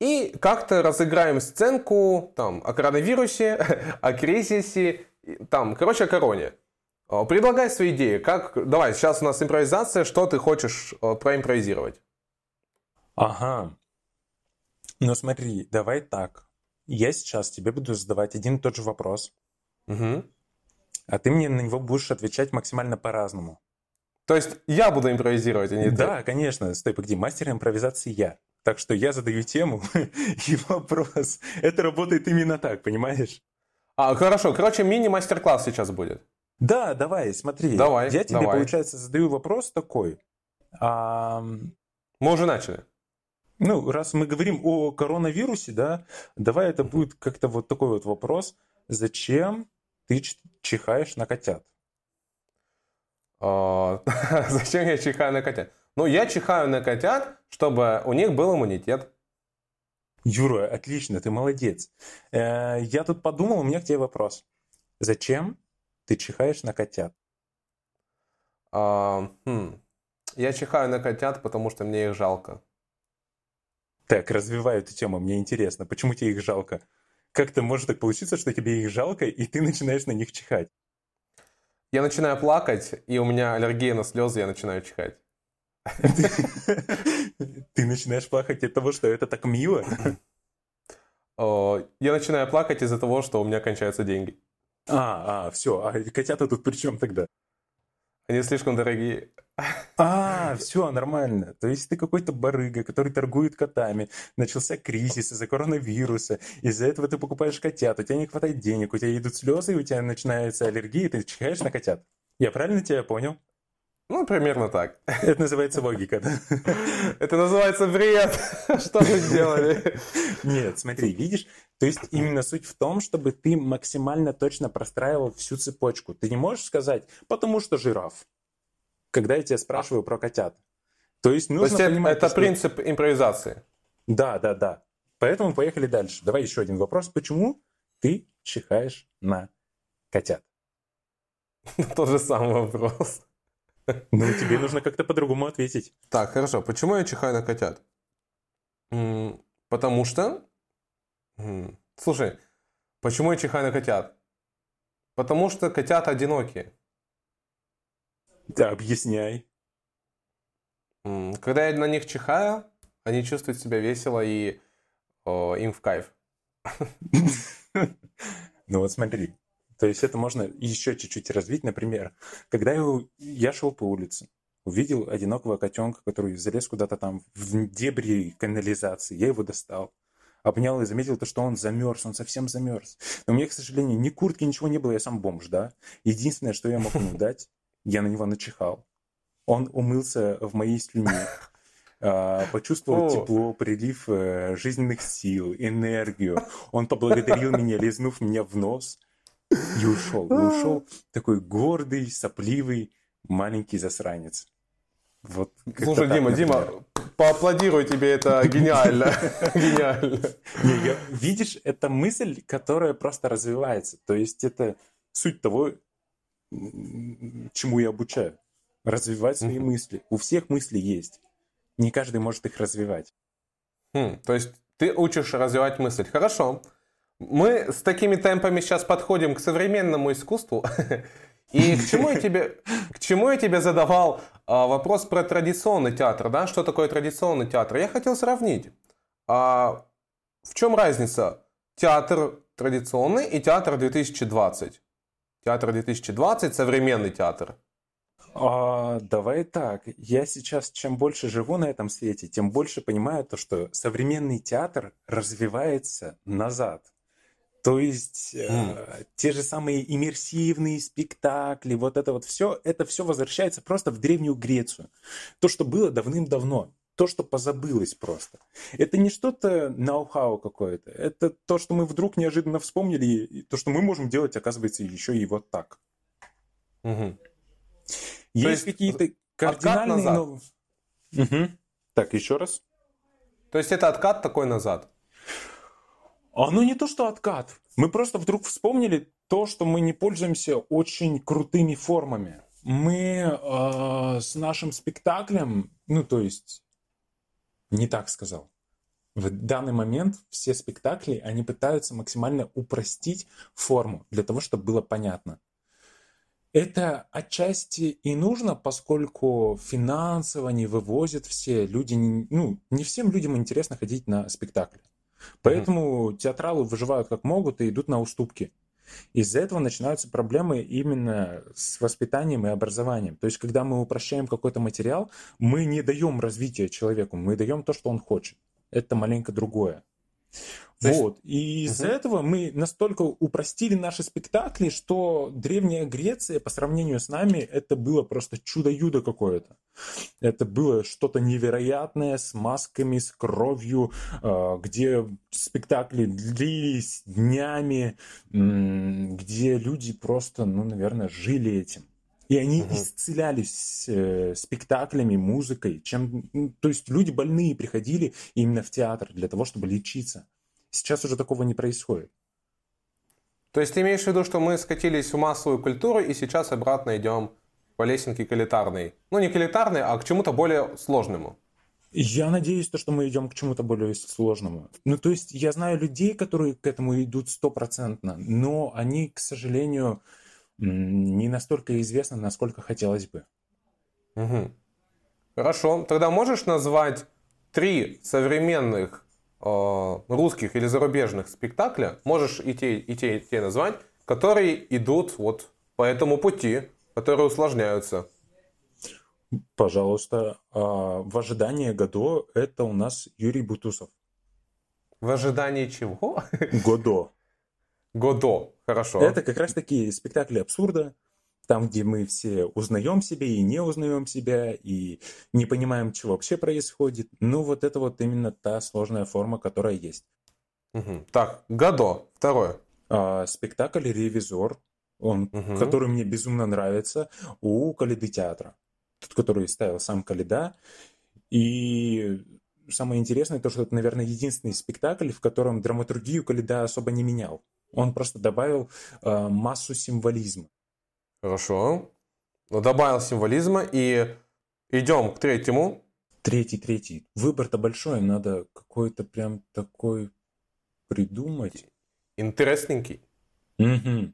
и как-то разыграем сценку там, о коронавирусе, о кризисе, там, короче, о короне. Предлагай свои идеи. Как... Давай, сейчас у нас импровизация. Что ты хочешь проимпровизировать? Ага. Ну смотри, давай так. Я сейчас тебе буду задавать один и тот же вопрос. Угу. А ты мне на него будешь отвечать максимально по-разному. То есть я буду импровизировать, а не да, ты? Да, конечно. Стой, погоди. Мастер импровизации я. Так что я задаю тему и вопрос. Это работает именно так, понимаешь? А, хорошо. Короче, мини-мастер-класс сейчас будет. Да, давай, смотри. Давай, Я тебе, давай. получается, задаю вопрос такой. А... Мы уже начали. Ну, раз мы говорим о коронавирусе, да, давай это будет как-то вот такой вот вопрос. Зачем ты чихаешь на котят? А, зачем я чихаю на котят? Ну, я чихаю на котят, чтобы у них был иммунитет. Юра, отлично, ты молодец. Э, я тут подумал, у меня к тебе вопрос. Зачем ты чихаешь на котят? А, хм. Я чихаю на котят, потому что мне их жалко. Так, развиваю эту тему, мне интересно, почему тебе их жалко? Как-то может так получиться, что тебе их жалко, и ты начинаешь на них чихать? Я начинаю плакать, и у меня аллергия на слезы, я начинаю чихать. Ты начинаешь плакать от того, что это так мило? Я начинаю плакать из-за того, что у меня кончаются деньги. А, а, все. А котята тут при чем тогда? Они слишком дорогие. А, все, нормально. То есть ты какой-то барыга, который торгует котами. Начался кризис из-за коронавируса. Из-за этого ты покупаешь котят. У тебя не хватает денег, у тебя идут слезы, у тебя начинается аллергия, и ты чихаешь на котят. Я правильно тебя понял? Ну, примерно так. Это называется логика, да? Это называется бред. Что мы сделали? Нет, смотри, видишь? То есть именно суть в том, чтобы ты максимально точно простраивал всю цепочку. Ты не можешь сказать, потому что жираф, когда я тебя спрашиваю про котят. То есть нужно То есть понимать... Это что... принцип импровизации. Да, да, да. Поэтому поехали дальше. Давай еще один вопрос. Почему ты чихаешь на котят? Тот же самый вопрос. Ну, тебе нужно как-то по-другому ответить. Так, хорошо. Почему я чихаю на котят? Потому что... Слушай, почему я чихаю на котят? Потому что котята одинокие. Да, объясняй. Когда я на них чихаю, они чувствуют себя весело и о, им в кайф. Ну вот смотри, то есть это можно еще чуть-чуть развить. Например, когда я, я шел по улице, увидел одинокого котенка, который залез куда-то там в дебри канализации. Я его достал обнял и заметил то, что он замерз, он совсем замерз. Но у меня, к сожалению, ни куртки, ничего не было, я сам бомж, да. Единственное, что я мог ему дать, я на него начихал. Он умылся в моей слюне, а, почувствовал тепло, прилив э, жизненных сил, энергию. Он поблагодарил меня, лизнув меня в нос и ушел. И ушел такой гордый, сопливый, маленький засранец. Вот Слушай, Дима, Дима, поаплодирую тебе, это гениально. Гениально. Видишь, это мысль, которая просто развивается. То есть это суть того, чему я обучаю. Развивать свои мысли. У всех мысли есть. Не каждый может их развивать. Хм, то есть ты учишь развивать мысль. Хорошо. Мы с такими темпами сейчас подходим к современному искусству. И к чему я тебе, к чему я тебе задавал а, вопрос про традиционный театр, да? Что такое традиционный театр? Я хотел сравнить. А, в чем разница театр традиционный и театр 2020? Театр 2020 современный театр. А, давай так. Я сейчас, чем больше живу на этом свете, тем больше понимаю то, что современный театр развивается назад. То есть mm. э, те же самые иммерсивные спектакли, вот это вот все, это все возвращается просто в Древнюю Грецию. То, что было давным-давно, то, что позабылось просто. Это не что-то ноу-хау какое-то, это то, что мы вдруг неожиданно вспомнили, и то, что мы можем делать, оказывается, еще и вот так. Угу. Есть, есть какие-то кардинальные... Но... Угу. Так, еще раз. То есть это откат такой назад? Оно не то, что откат. Мы просто вдруг вспомнили то, что мы не пользуемся очень крутыми формами. Мы э, с нашим спектаклем, ну то есть, не так сказал. В данный момент все спектакли, они пытаются максимально упростить форму для того, чтобы было понятно. Это отчасти и нужно, поскольку финансово не вывозят все люди, ну, не всем людям интересно ходить на спектакли. Поэтому mm-hmm. театралы выживают как могут и идут на уступки. Из-за этого начинаются проблемы именно с воспитанием и образованием. То есть, когда мы упрощаем какой-то материал, мы не даем развития человеку, мы даем то, что он хочет. Это маленько другое. Вот. И из-за этого мы настолько упростили наши спектакли, что Древняя Греция по сравнению с нами это было просто чудо-юдо какое-то. Это было что-то невероятное с масками, с кровью, а, где спектакли длились днями, где люди просто, ну, наверное, жили этим. И они угу. исцелялись э, спектаклями, музыкой. Чем, то есть люди больные приходили именно в театр для того, чтобы лечиться. Сейчас уже такого не происходит. То есть ты имеешь в виду, что мы скатились в массовую культуру и сейчас обратно идем по лесенке к элитарной? Ну, не к элитарной, а к чему-то более сложному. Я надеюсь, то, что мы идем к чему-то более сложному. Ну, то есть я знаю людей, которые к этому идут стопроцентно, но они, к сожалению, не настолько известны, насколько хотелось бы. Угу. Хорошо. Тогда можешь назвать три современных русских или зарубежных спектакля, можешь и те, и те, и те назвать, которые идут вот по этому пути, которые усложняются. Пожалуйста, а, в ожидании Годо это у нас Юрий Бутусов. В ожидании чего? Годо. Годо, хорошо. Это как раз такие спектакли абсурда, там, где мы все узнаем себя и не узнаем себя, и не понимаем, что вообще происходит. Ну, вот это вот именно та сложная форма, которая есть. Угу. Так, Гадо, второе. А, спектакль «Ревизор», он, угу. который мне безумно нравится, у Калиды театра. Тот, который ставил сам Калида. И самое интересное, то, что это, наверное, единственный спектакль, в котором драматургию Калида особо не менял. Он просто добавил э, массу символизма. Хорошо. Ну, добавил символизма и идем к третьему. Третий, третий. Выбор-то большой, надо какой-то прям такой придумать. Интересненький. Угу.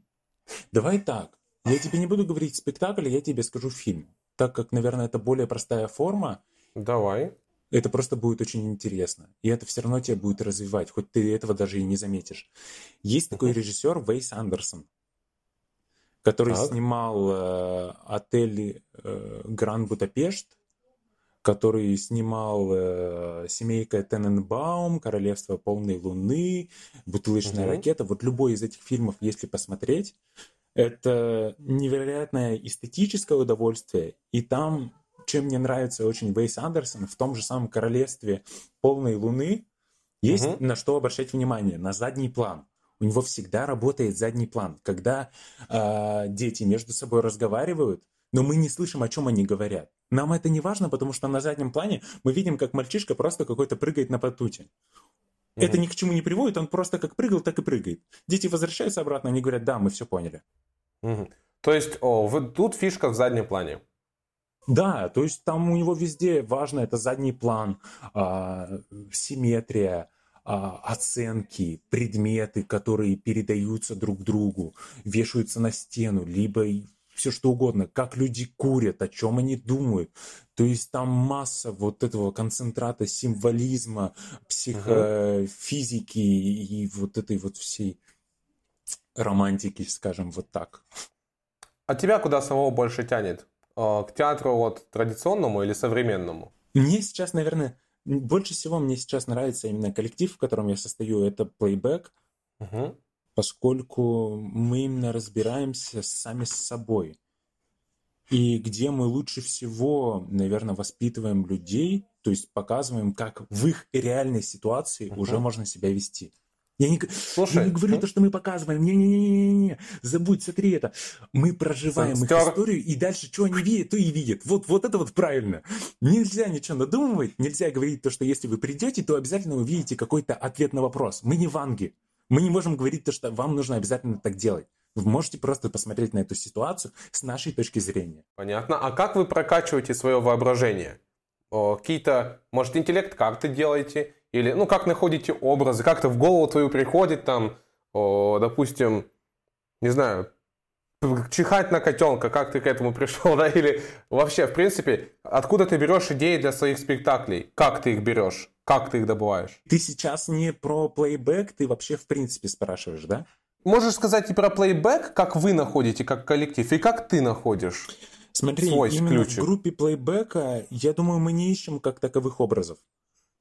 Давай так. Я тебе не буду говорить спектакль, я тебе скажу фильм. Так как, наверное, это более простая форма. Давай. Это просто будет очень интересно. И это все равно тебя будет развивать, хоть ты этого даже и не заметишь. Есть такой режиссер Вейс Андерсон. Который так. снимал э, отель э, Гранд Будапешт, который снимал э, «Семейка Тененбаум», «Королевство полной луны», «Бутылочная угу. ракета». Вот любой из этих фильмов, если посмотреть, это невероятное эстетическое удовольствие. И там, чем мне нравится очень Вейс Андерсон, в том же самом «Королевстве полной луны» есть угу. на что обращать внимание, на задний план. У него всегда работает задний план. Когда э, дети между собой разговаривают, но мы не слышим, о чем они говорят. Нам это не важно, потому что на заднем плане мы видим, как мальчишка просто какой-то прыгает на батуте. Угу. Это ни к чему не приводит, он просто как прыгал, так и прыгает. Дети возвращаются обратно, они говорят, да, мы все поняли. Угу. То есть, о, вот тут фишка в заднем плане. Да, то есть там у него везде важно это задний план, э, симметрия, оценки, предметы, которые передаются друг другу, вешаются на стену, либо все что угодно, как люди курят, о чем они думают. То есть там масса вот этого концентрата символизма, психофизики и вот этой вот всей романтики, скажем, вот так. А тебя куда самого больше тянет? А, к театру вот традиционному или современному? Мне сейчас, наверное, больше всего мне сейчас нравится именно коллектив, в котором я состою, это плейбэк. Угу поскольку мы именно разбираемся сами с собой. И где мы лучше всего, наверное, воспитываем людей, то есть показываем, как в их реальной ситуации uh-huh. уже можно себя вести. Я не, Слушай, я не говорю то, что мы показываем. Не-не-не-не-не. Забудь, смотри это. Мы проживаем Стер... их историю, и дальше, что они видят, то и видят. Вот, вот это вот правильно. Нельзя ничего надумывать, нельзя говорить то, что если вы придете, то обязательно увидите какой-то ответ на вопрос. Мы не ванги. Мы не можем говорить то, что вам нужно обязательно так делать. Вы можете просто посмотреть на эту ситуацию с нашей точки зрения. Понятно. А как вы прокачиваете свое воображение? Какие-то, может, интеллект карты делаете? Или, ну, как находите образы? Как-то в голову твою приходит там, о, допустим, не знаю, чихать на котенка, как ты к этому пришел, да? Или вообще, в принципе, откуда ты берешь идеи для своих спектаклей? Как ты их берешь? Как ты их добываешь? Ты сейчас не про плейбэк, ты вообще в принципе спрашиваешь, да? Можешь сказать и про плейбэк, как вы находите, как коллектив, и как ты находишь Смотри, свой именно ключик. в группе плейбэка, я думаю, мы не ищем как таковых образов.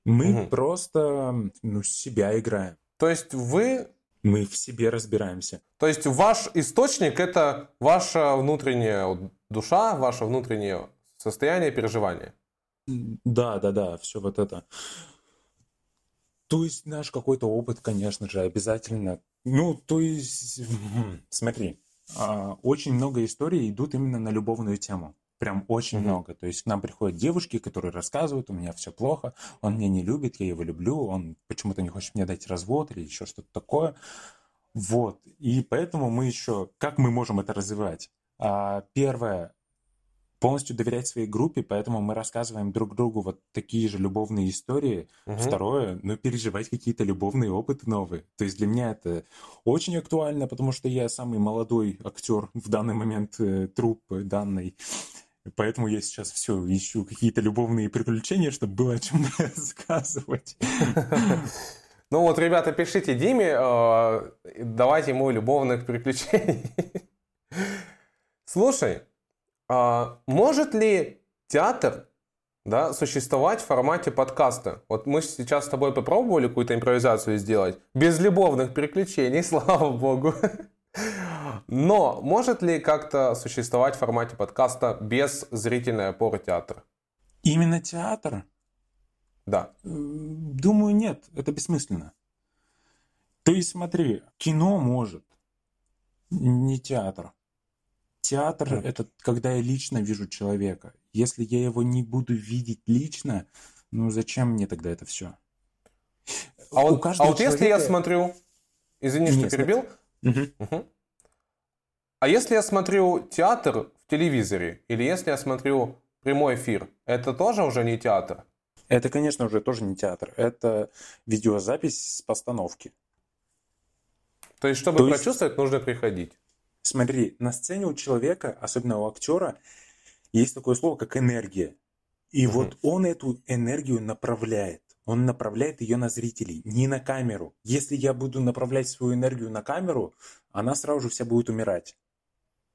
Мы угу. просто ну, себя играем. То есть вы... Мы в себе разбираемся. То есть ваш источник – это ваша внутренняя душа, ваше внутреннее состояние, переживание. Да, да, да, все вот это. То есть наш какой-то опыт, конечно же, обязательно. Ну, то есть, смотри, а, очень много историй идут именно на любовную тему. Прям очень mm-hmm. много. То есть к нам приходят девушки, которые рассказывают, у меня все плохо, он меня не любит, я его люблю, он почему-то не хочет мне дать развод или еще что-то такое. Вот. И поэтому мы еще, как мы можем это развивать? А, первое, полностью доверять своей группе, поэтому мы рассказываем друг другу вот такие же любовные истории. Угу. Второе, ну, переживать какие-то любовные опыты новые. То есть для меня это очень актуально, потому что я самый молодой актер в данный момент э, труппы данной. Поэтому я сейчас все ищу какие-то любовные приключения, чтобы было о чем рассказывать. Ну вот, ребята, пишите Диме, э, давайте ему любовных приключений. Слушай, а, может ли театр да, существовать в формате подкаста. Вот мы сейчас с тобой попробовали какую-то импровизацию сделать, без любовных приключений, слава богу. Но может ли как-то существовать в формате подкаста без зрительной опоры театра? Именно театр? Да. Думаю, нет, это бессмысленно. То есть смотри, кино может, не театр. Театр — это когда я лично вижу человека. Если я его не буду видеть лично, ну зачем мне тогда это все? А вот, а вот человека... если я смотрю... Извини, что перебил. Угу. Угу. А если я смотрю театр в телевизоре, или если я смотрю прямой эфир, это тоже уже не театр? Это, конечно, уже тоже не театр. Это видеозапись с постановки. То есть, чтобы То есть... прочувствовать, нужно приходить. Смотри, на сцене у человека, особенно у актера, есть такое слово, как энергия. И угу. вот он эту энергию направляет. Он направляет ее на зрителей, не на камеру. Если я буду направлять свою энергию на камеру, она сразу же вся будет умирать.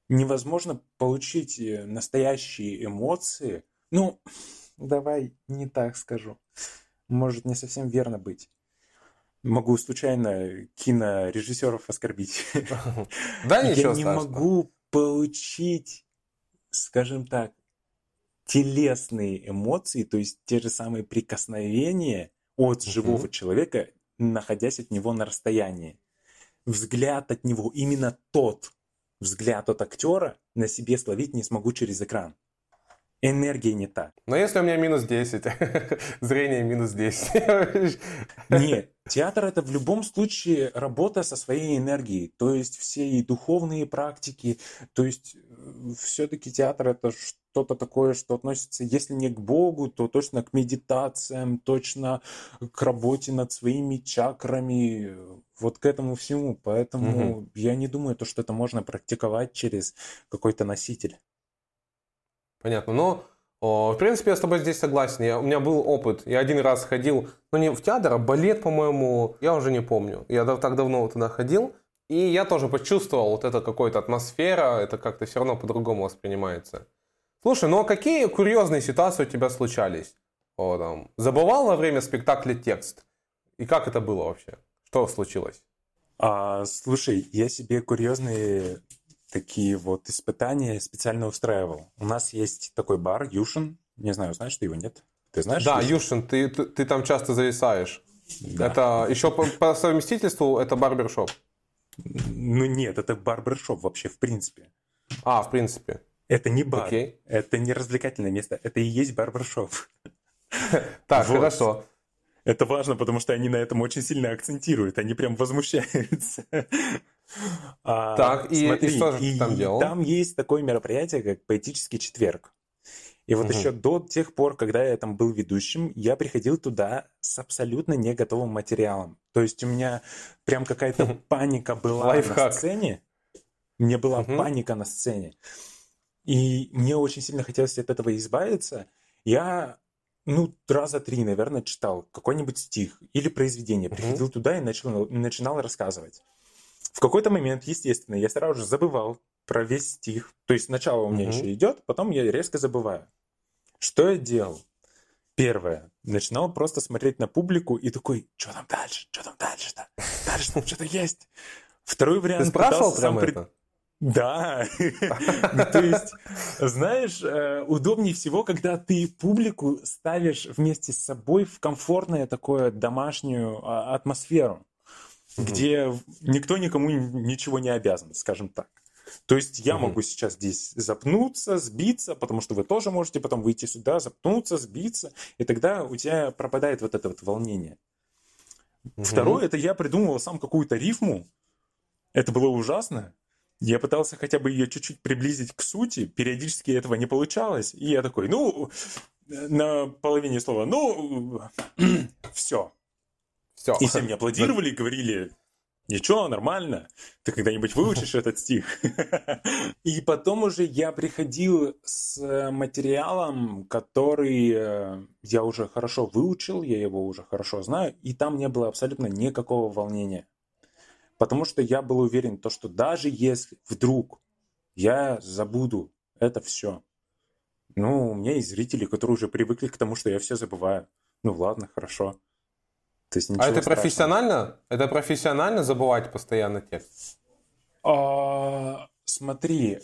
Невозможно получить э, настоящие эмоции. Ну, давай не так скажу. Может не совсем верно быть. Могу случайно кинорежиссеров оскорбить. Да, ничего Я не могу получить, скажем так, телесные эмоции, то есть те же самые прикосновения от живого человека, находясь от него на расстоянии. Взгляд от него, именно тот взгляд от актера на себе словить не смогу через экран. Энергия не та. Но если у меня минус 10, зрение минус 10. Нет, театр это в любом случае работа со своей энергией. То есть все и духовные практики, то есть э, все-таки театр это что-то такое, что относится, если не к Богу, то точно к медитациям, точно к работе над своими чакрами, вот к этому всему. Поэтому угу. я не думаю, то, что это можно практиковать через какой-то носитель. Понятно. Но, о, в принципе, я с тобой здесь согласен. Я, у меня был опыт. Я один раз ходил, ну не в театр, а балет, по-моему, я уже не помню. Я так давно туда ходил. И я тоже почувствовал вот это какая-то атмосфера, это как-то все равно по-другому воспринимается. Слушай, ну а какие курьезные ситуации у тебя случались? О, там, забывал во время спектакля текст? И как это было вообще? Что случилось? А, слушай, я себе курьезные такие вот испытания специально устраивал. У нас есть такой бар Юшин. Не знаю, знаешь ты его, нет? Ты знаешь? Да, Юшин, ты, ты, ты там часто зависаешь. Да. Это еще по, по совместительству это барбершоп. Ну нет, это барбершоп вообще в принципе. А, в принципе. Это не бар, Окей. это не развлекательное место, это и есть барбершоп. Так, хорошо. Это важно, потому что они на этом очень сильно акцентируют, они прям возмущаются. А, так, и, смотри, и что же там делал? Там есть такое мероприятие, как поэтический четверг. И вот угу. еще до тех пор, когда я там был ведущим, я приходил туда с абсолютно не готовым материалом. То есть у меня прям какая-то паника была на сцене. Мне была паника на сцене. И мне очень сильно хотелось от этого избавиться. Я, ну, раза три, наверное, читал какой-нибудь стих или произведение. Приходил туда и начал, начинал рассказывать. В какой-то момент, естественно, я сразу же забывал про весь стих. То есть сначала у меня еще идет, потом я резко забываю. Что я делал? Первое. Начинал просто смотреть на публику и такой, что там дальше? Что там дальше-то? Дальше там что-то есть. Второй вариант. Ты спрашивал прям это? Да. То есть, знаешь, э, удобнее всего, когда ты публику ставишь вместе с собой в комфортную такую домашнюю а, атмосферу, где никто никому ничего не обязан, скажем так. То есть я могу сейчас здесь запнуться, сбиться, потому что вы тоже можете потом выйти сюда, запнуться, сбиться, и тогда у тебя пропадает вот это вот волнение. Второе, это я придумывал сам какую-то рифму. Это было ужасно. Я пытался хотя бы ее чуть-чуть приблизить к сути, периодически этого не получалось. И я такой, ну, на половине слова, ну, все. Все. И все мне аплодировали говорили, Ничего, нормально. Ты когда-нибудь выучишь этот стих? И потом уже я приходил с материалом, который э, я уже хорошо выучил, я его уже хорошо знаю, и там не было абсолютно никакого волнения. Потому что я был уверен, то, что даже если вдруг я забуду это все, ну, у меня есть зрители, которые уже привыкли к тому, что я все забываю. Ну ладно, хорошо. То есть а это страшного. профессионально? Это профессионально забывать постоянно текст? А, смотри,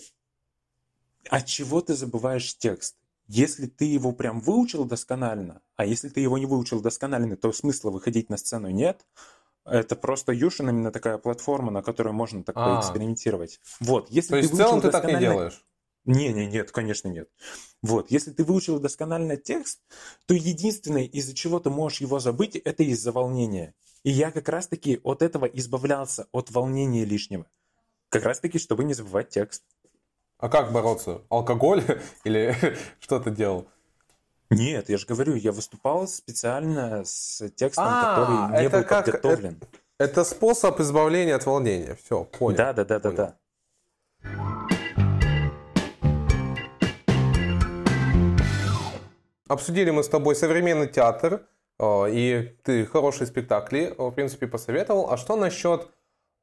от чего ты забываешь текст? Если ты его прям выучил досконально, а если ты его не выучил досконально, то смысла выходить на сцену нет. Это просто Юшин именно такая платформа, на которой можно так а. поэкспериментировать. Вот, если То есть в целом ты так не делаешь? Не, не, нет, конечно нет. Вот, если ты выучил досконально текст, то единственное, из-за чего ты можешь его забыть, это из-за волнения. И я как раз-таки от этого избавлялся, от волнения лишнего. Как раз-таки, чтобы не забывать текст. А как бороться? Алкоголь или что ты делал? Нет, я же говорю, я выступал специально с текстом, а, который не был как, подготовлен. Это, это способ избавления от волнения. Все, понял. Да, да, да, понял. да, да. Обсудили мы с тобой современный театр, э, и ты хорошие спектакли, э, в принципе, посоветовал. А что насчет,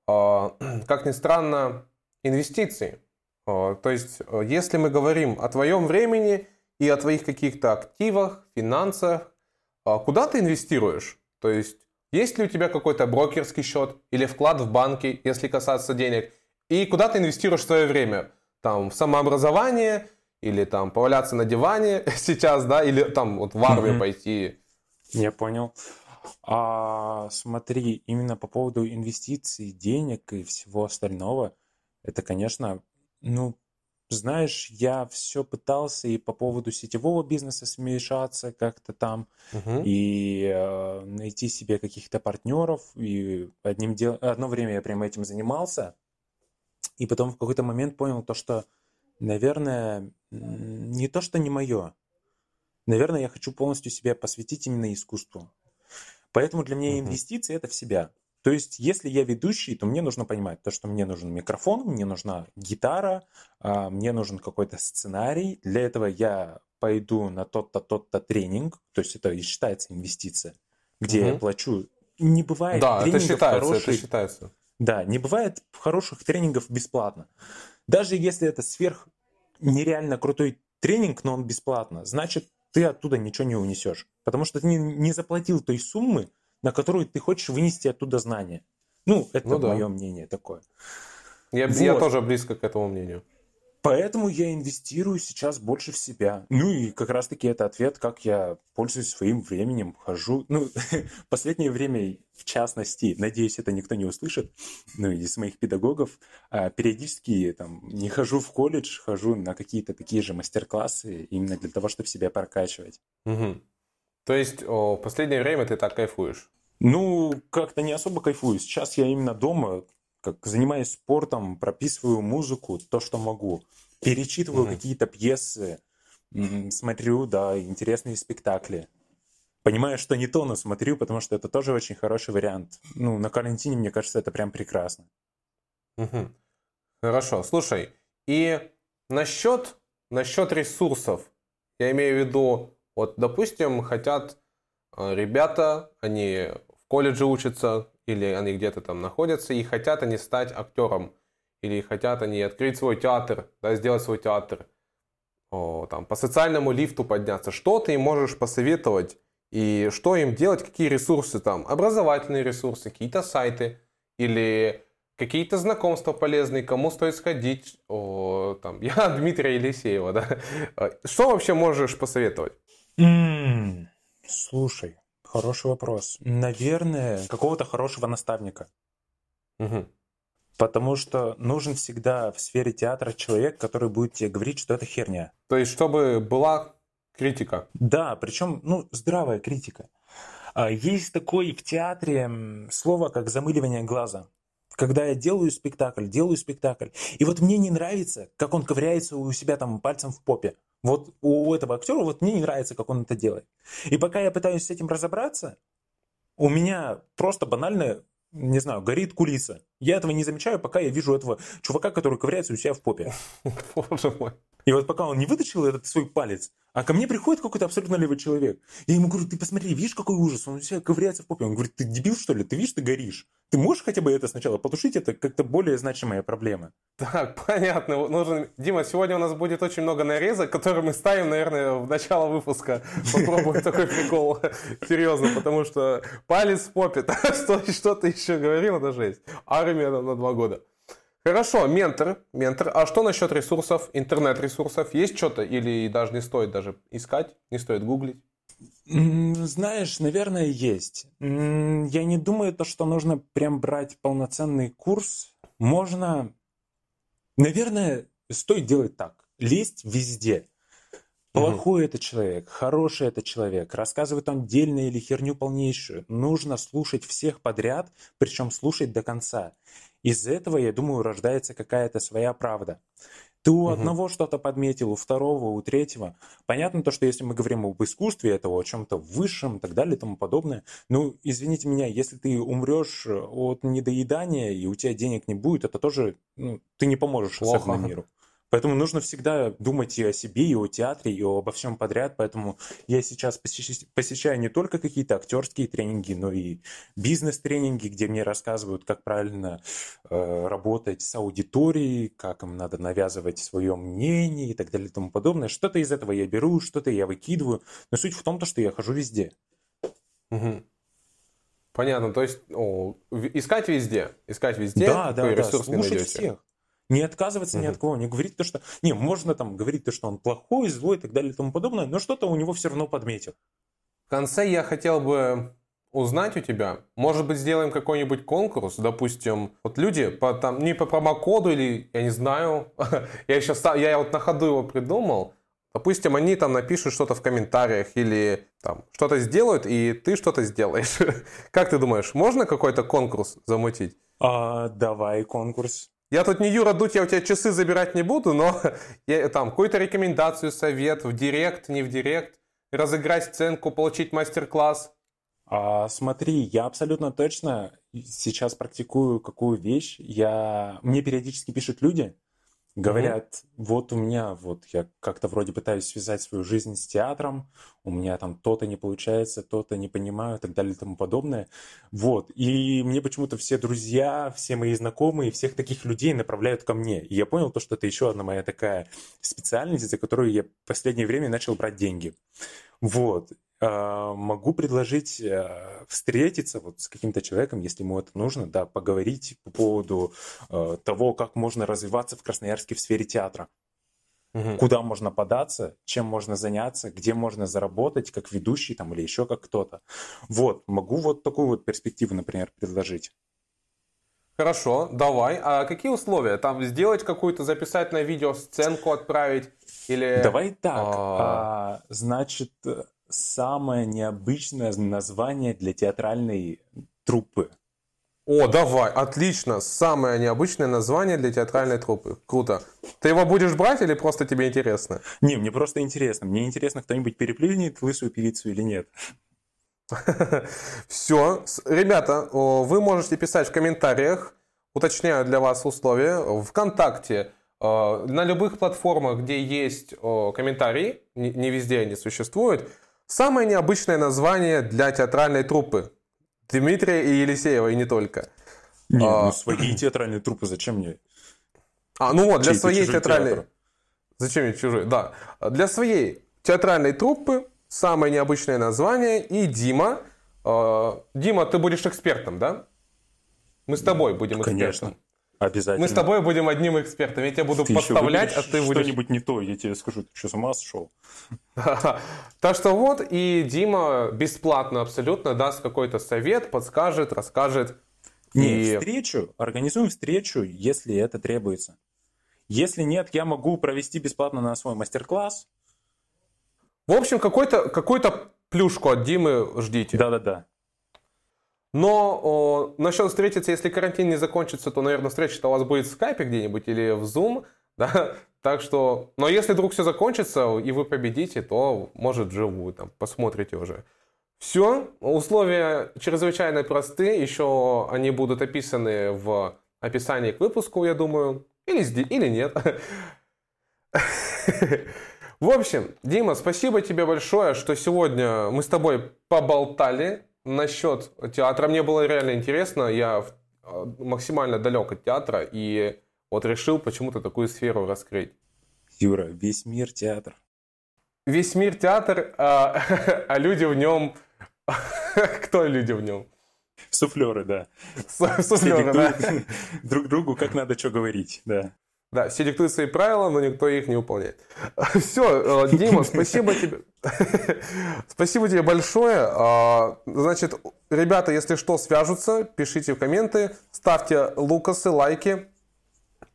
э, как ни странно, инвестиций? То есть, если мы говорим о твоем времени и о твоих каких-то активах, финансах, куда ты инвестируешь? То есть, есть ли у тебя какой-то брокерский счет или вклад в банки, если касаться денег? И куда ты инвестируешь свое время? Там, в самообразование или там поваляться на диване сейчас, да, или там вот в армию mm-hmm. пойти? Я понял. А, смотри, именно по поводу инвестиций, денег и всего остального, это, конечно, ну, знаешь, я все пытался и по поводу сетевого бизнеса смешаться как-то там, угу. и э, найти себе каких-то партнеров. И одним дел... одно время я прямо этим занимался, и потом в какой-то момент понял то, что, наверное, не то, что не мое. Наверное, я хочу полностью себя посвятить именно искусству. Поэтому для меня инвестиции это в себя. То есть, если я ведущий, то мне нужно понимать то, что мне нужен микрофон, мне нужна гитара, а, мне нужен какой-то сценарий. Для этого я пойду на тот-то, тот-то тренинг, то есть это и считается инвестиция, где угу. я плачу. Не бывает да, тренингов это считается, хороших. это считается. Да, не бывает хороших тренингов бесплатно. Даже если это сверх нереально крутой тренинг, но он бесплатно, значит, ты оттуда ничего не унесешь. Потому что ты не, не заплатил той суммы, на которую ты хочешь вынести оттуда знания. Ну, это ну, да. мое мнение такое. Я, вот. я тоже близко к этому мнению. Поэтому я инвестирую сейчас больше в себя. Ну и как раз-таки это ответ, как я пользуюсь своим временем, хожу. Ну, последнее время, в частности, надеюсь, это никто не услышит, ну, из моих педагогов, а, периодически там не хожу в колледж, хожу на какие-то такие же мастер-классы именно для того, чтобы себя прокачивать. Угу. То есть о, в последнее время ты так кайфуешь? Ну, как-то не особо кайфую. Сейчас я именно дома, как занимаюсь спортом, прописываю музыку, то, что могу. Перечитываю mm какие-то пьесы, смотрю, да, интересные спектакли. Понимаю, что не то, но смотрю, потому что это тоже очень хороший вариант. Ну, на карантине, мне кажется, это прям прекрасно. Угу. Хорошо. Слушай, и насчет, насчет ресурсов, я имею в виду вот, допустим, хотят э, ребята, они в колледже учатся, или они где-то там находятся, и хотят они стать актером, или хотят они открыть свой театр, да, сделать свой театр, о, там, по социальному лифту подняться. Что ты им можешь посоветовать, и что им делать, какие ресурсы там, образовательные ресурсы, какие-то сайты, или какие-то знакомства полезные, кому стоит сходить. О, там, я Дмитрия Елисеева, да. Что вообще можешь посоветовать? Слушай, хороший вопрос. Наверное, какого-то хорошего наставника. Мгм. Потому что нужен всегда в сфере театра человек, который будет тебе говорить, что это херня. То есть, чтобы была критика. Да, причем, ну, здравая критика. А, Есть такое в театре слово, как замыливание глаза. Когда я делаю спектакль, делаю спектакль, и вот мне не нравится, как он ковыряется у себя там пальцем в попе. Вот у этого актера вот мне не нравится, как он это делает. И пока я пытаюсь с этим разобраться, у меня просто банально, не знаю, горит кулиса. Я этого не замечаю, пока я вижу этого чувака, который ковыряется у себя в попе. Боже мой. И вот пока он не вытащил этот свой палец, а ко мне приходит какой-то абсолютно левый человек. Я ему говорю, ты посмотри, видишь, какой ужас, он у себя ковыряется в попе. Он говорит, ты дебил, что ли? Ты видишь, ты горишь. Ты можешь хотя бы это сначала потушить? Это как-то более значимая проблема. Так, понятно. Нужен... Дима, сегодня у нас будет очень много нарезок, которые мы ставим, наверное, в начало выпуска. Попробуем такой прикол. Серьезно, потому что палец в попе. Что ты еще говорил, это жесть. Армия на два года. Хорошо, ментор, ментор. А что насчет ресурсов, интернет-ресурсов? Есть что-то или даже не стоит даже искать, не стоит гуглить? Знаешь, наверное, есть. Я не думаю, то, что нужно прям брать полноценный курс. Можно, наверное, стоит делать так. Лезть везде. Плохой это человек, хороший это человек, рассказывает он дельно или херню полнейшую. Нужно слушать всех подряд, причем слушать до конца. Из этого, я думаю, рождается какая-то своя правда. Ты у угу. одного что-то подметил, у второго, у третьего. Понятно то, что если мы говорим об искусстве этого, о чем-то высшем и так далее и тому подобное, ну, извините меня, если ты умрешь от недоедания и у тебя денег не будет, это тоже, ну, ты не поможешь Плохо. миру. Поэтому нужно всегда думать и о себе, и о театре, и обо всем подряд. Поэтому я сейчас посещаю не только какие-то актерские тренинги, но и бизнес-тренинги, где мне рассказывают, как правильно э, работать с аудиторией, как им надо навязывать свое мнение и так далее и тому подобное. Что-то из этого я беру, что-то я выкидываю. Но суть в том, что я хожу везде. Угу. Понятно, то есть о, искать везде, искать везде, да, да, да, слушать всех. Не отказываться угу. ни от кого, не говорить то, что... Не, можно там говорить то, что он плохой, злой и так далее и тому подобное, но что-то у него все равно подметил. В конце я хотел бы узнать у тебя, может быть, сделаем какой-нибудь конкурс, допустим, вот люди по, там, не по промокоду или, я не знаю, я сейчас, я вот на ходу его придумал, Допустим, они там напишут что-то в комментариях или там что-то сделают, и ты что-то сделаешь. Как ты думаешь, можно какой-то конкурс замутить? А, давай конкурс. Я тут не Юра Дудь, я у тебя часы забирать не буду, но я, там какую-то рекомендацию, совет в директ, не в директ, разыграть сценку, получить мастер-класс. А, смотри, я абсолютно точно сейчас практикую какую вещь. Я... Мне периодически пишут люди, Говорят, угу. вот у меня, вот я как-то вроде пытаюсь связать свою жизнь с театром, у меня там то-то не получается, то-то не понимаю и так далее и тому подобное. Вот. И мне почему-то все друзья, все мои знакомые, всех таких людей направляют ко мне. И я понял то, что это еще одна моя такая специальность, за которую я в последнее время начал брать деньги. Вот. А, могу предложить э, встретиться вот с каким-то человеком, если ему это нужно, да, поговорить по поводу э, того, как можно развиваться в Красноярске в сфере театра. Угу. Куда можно податься, чем можно заняться, где можно заработать, как ведущий там или еще как кто-то. Вот, могу вот такую вот перспективу, например, предложить. Хорошо, давай. А какие условия? Там сделать какую-то, записать на видео сценку, отправить? Или... Давай так. А... А, значит, самое необычное название для театральной труппы. О, давай, отлично. Самое необычное название для театральной труппы. Круто. Ты его будешь брать или просто тебе интересно? Не, мне просто интересно. Мне интересно, кто-нибудь переплюнет лысую певицу или нет. Все. Ребята, вы можете писать в комментариях. Уточняю для вас условия. Вконтакте, на любых платформах, где есть комментарии, не везде они существуют, Самое необычное название для театральной труппы. Дмитрия и Елисеева, и не только. Не, а, ну свои театральные труппы зачем мне? А, ну вот, для своей театральной... Театр. Зачем мне чужой? Да. Для своей театральной труппы самое необычное название и Дима. Э, Дима, ты будешь экспертом, да? Мы с тобой будем экспертом. Конечно. Обязательно. Мы с тобой будем одним экспертом. Я тебя буду ты подставлять, а ты будешь... что-нибудь не то, я тебе скажу, ты что, с ума сошел? Так что вот, и Дима бесплатно абсолютно даст какой-то совет, подскажет, расскажет. Не, встречу, организуем встречу, если это требуется. Если нет, я могу провести бесплатно на свой мастер-класс. В общем, какой-то какой плюшку от Димы ждите. Да-да-да. Но о, насчет встретиться, если карантин не закончится, то, наверное, встреча у вас будет в скайпе где-нибудь или в Zoom. Да? Так что, но если вдруг все закончится и вы победите, то, может, живую там посмотрите уже. Все, условия чрезвычайно просты, еще они будут описаны в описании к выпуску, я думаю, или, или нет. В общем, Дима, спасибо тебе большое, что сегодня мы с тобой поболтали насчет театра мне было реально интересно. Я а, максимально далек от театра и вот решил почему-то такую сферу раскрыть. Юра, весь мир театр. Весь мир театр, а, а люди в нем... Кто люди в нем? Суфлеры, да. Суфлеры, да. Друг другу как надо что говорить, да. Да, все диктуют свои правила, но никто их не выполняет. Все, э, Дима, спасибо тебе. спасибо тебе большое. А, значит, ребята, если что, свяжутся, пишите в комменты, ставьте лукасы, лайки.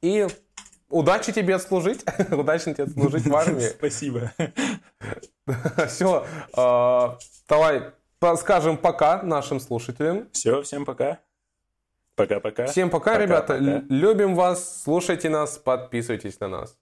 И удачи тебе отслужить. удачи тебе отслужить в армии. Спасибо. Все, а, давай скажем пока нашим слушателям. Все, всем пока. Пока-пока. Всем пока, пока ребята. Пока. Любим вас, слушайте нас, подписывайтесь на нас.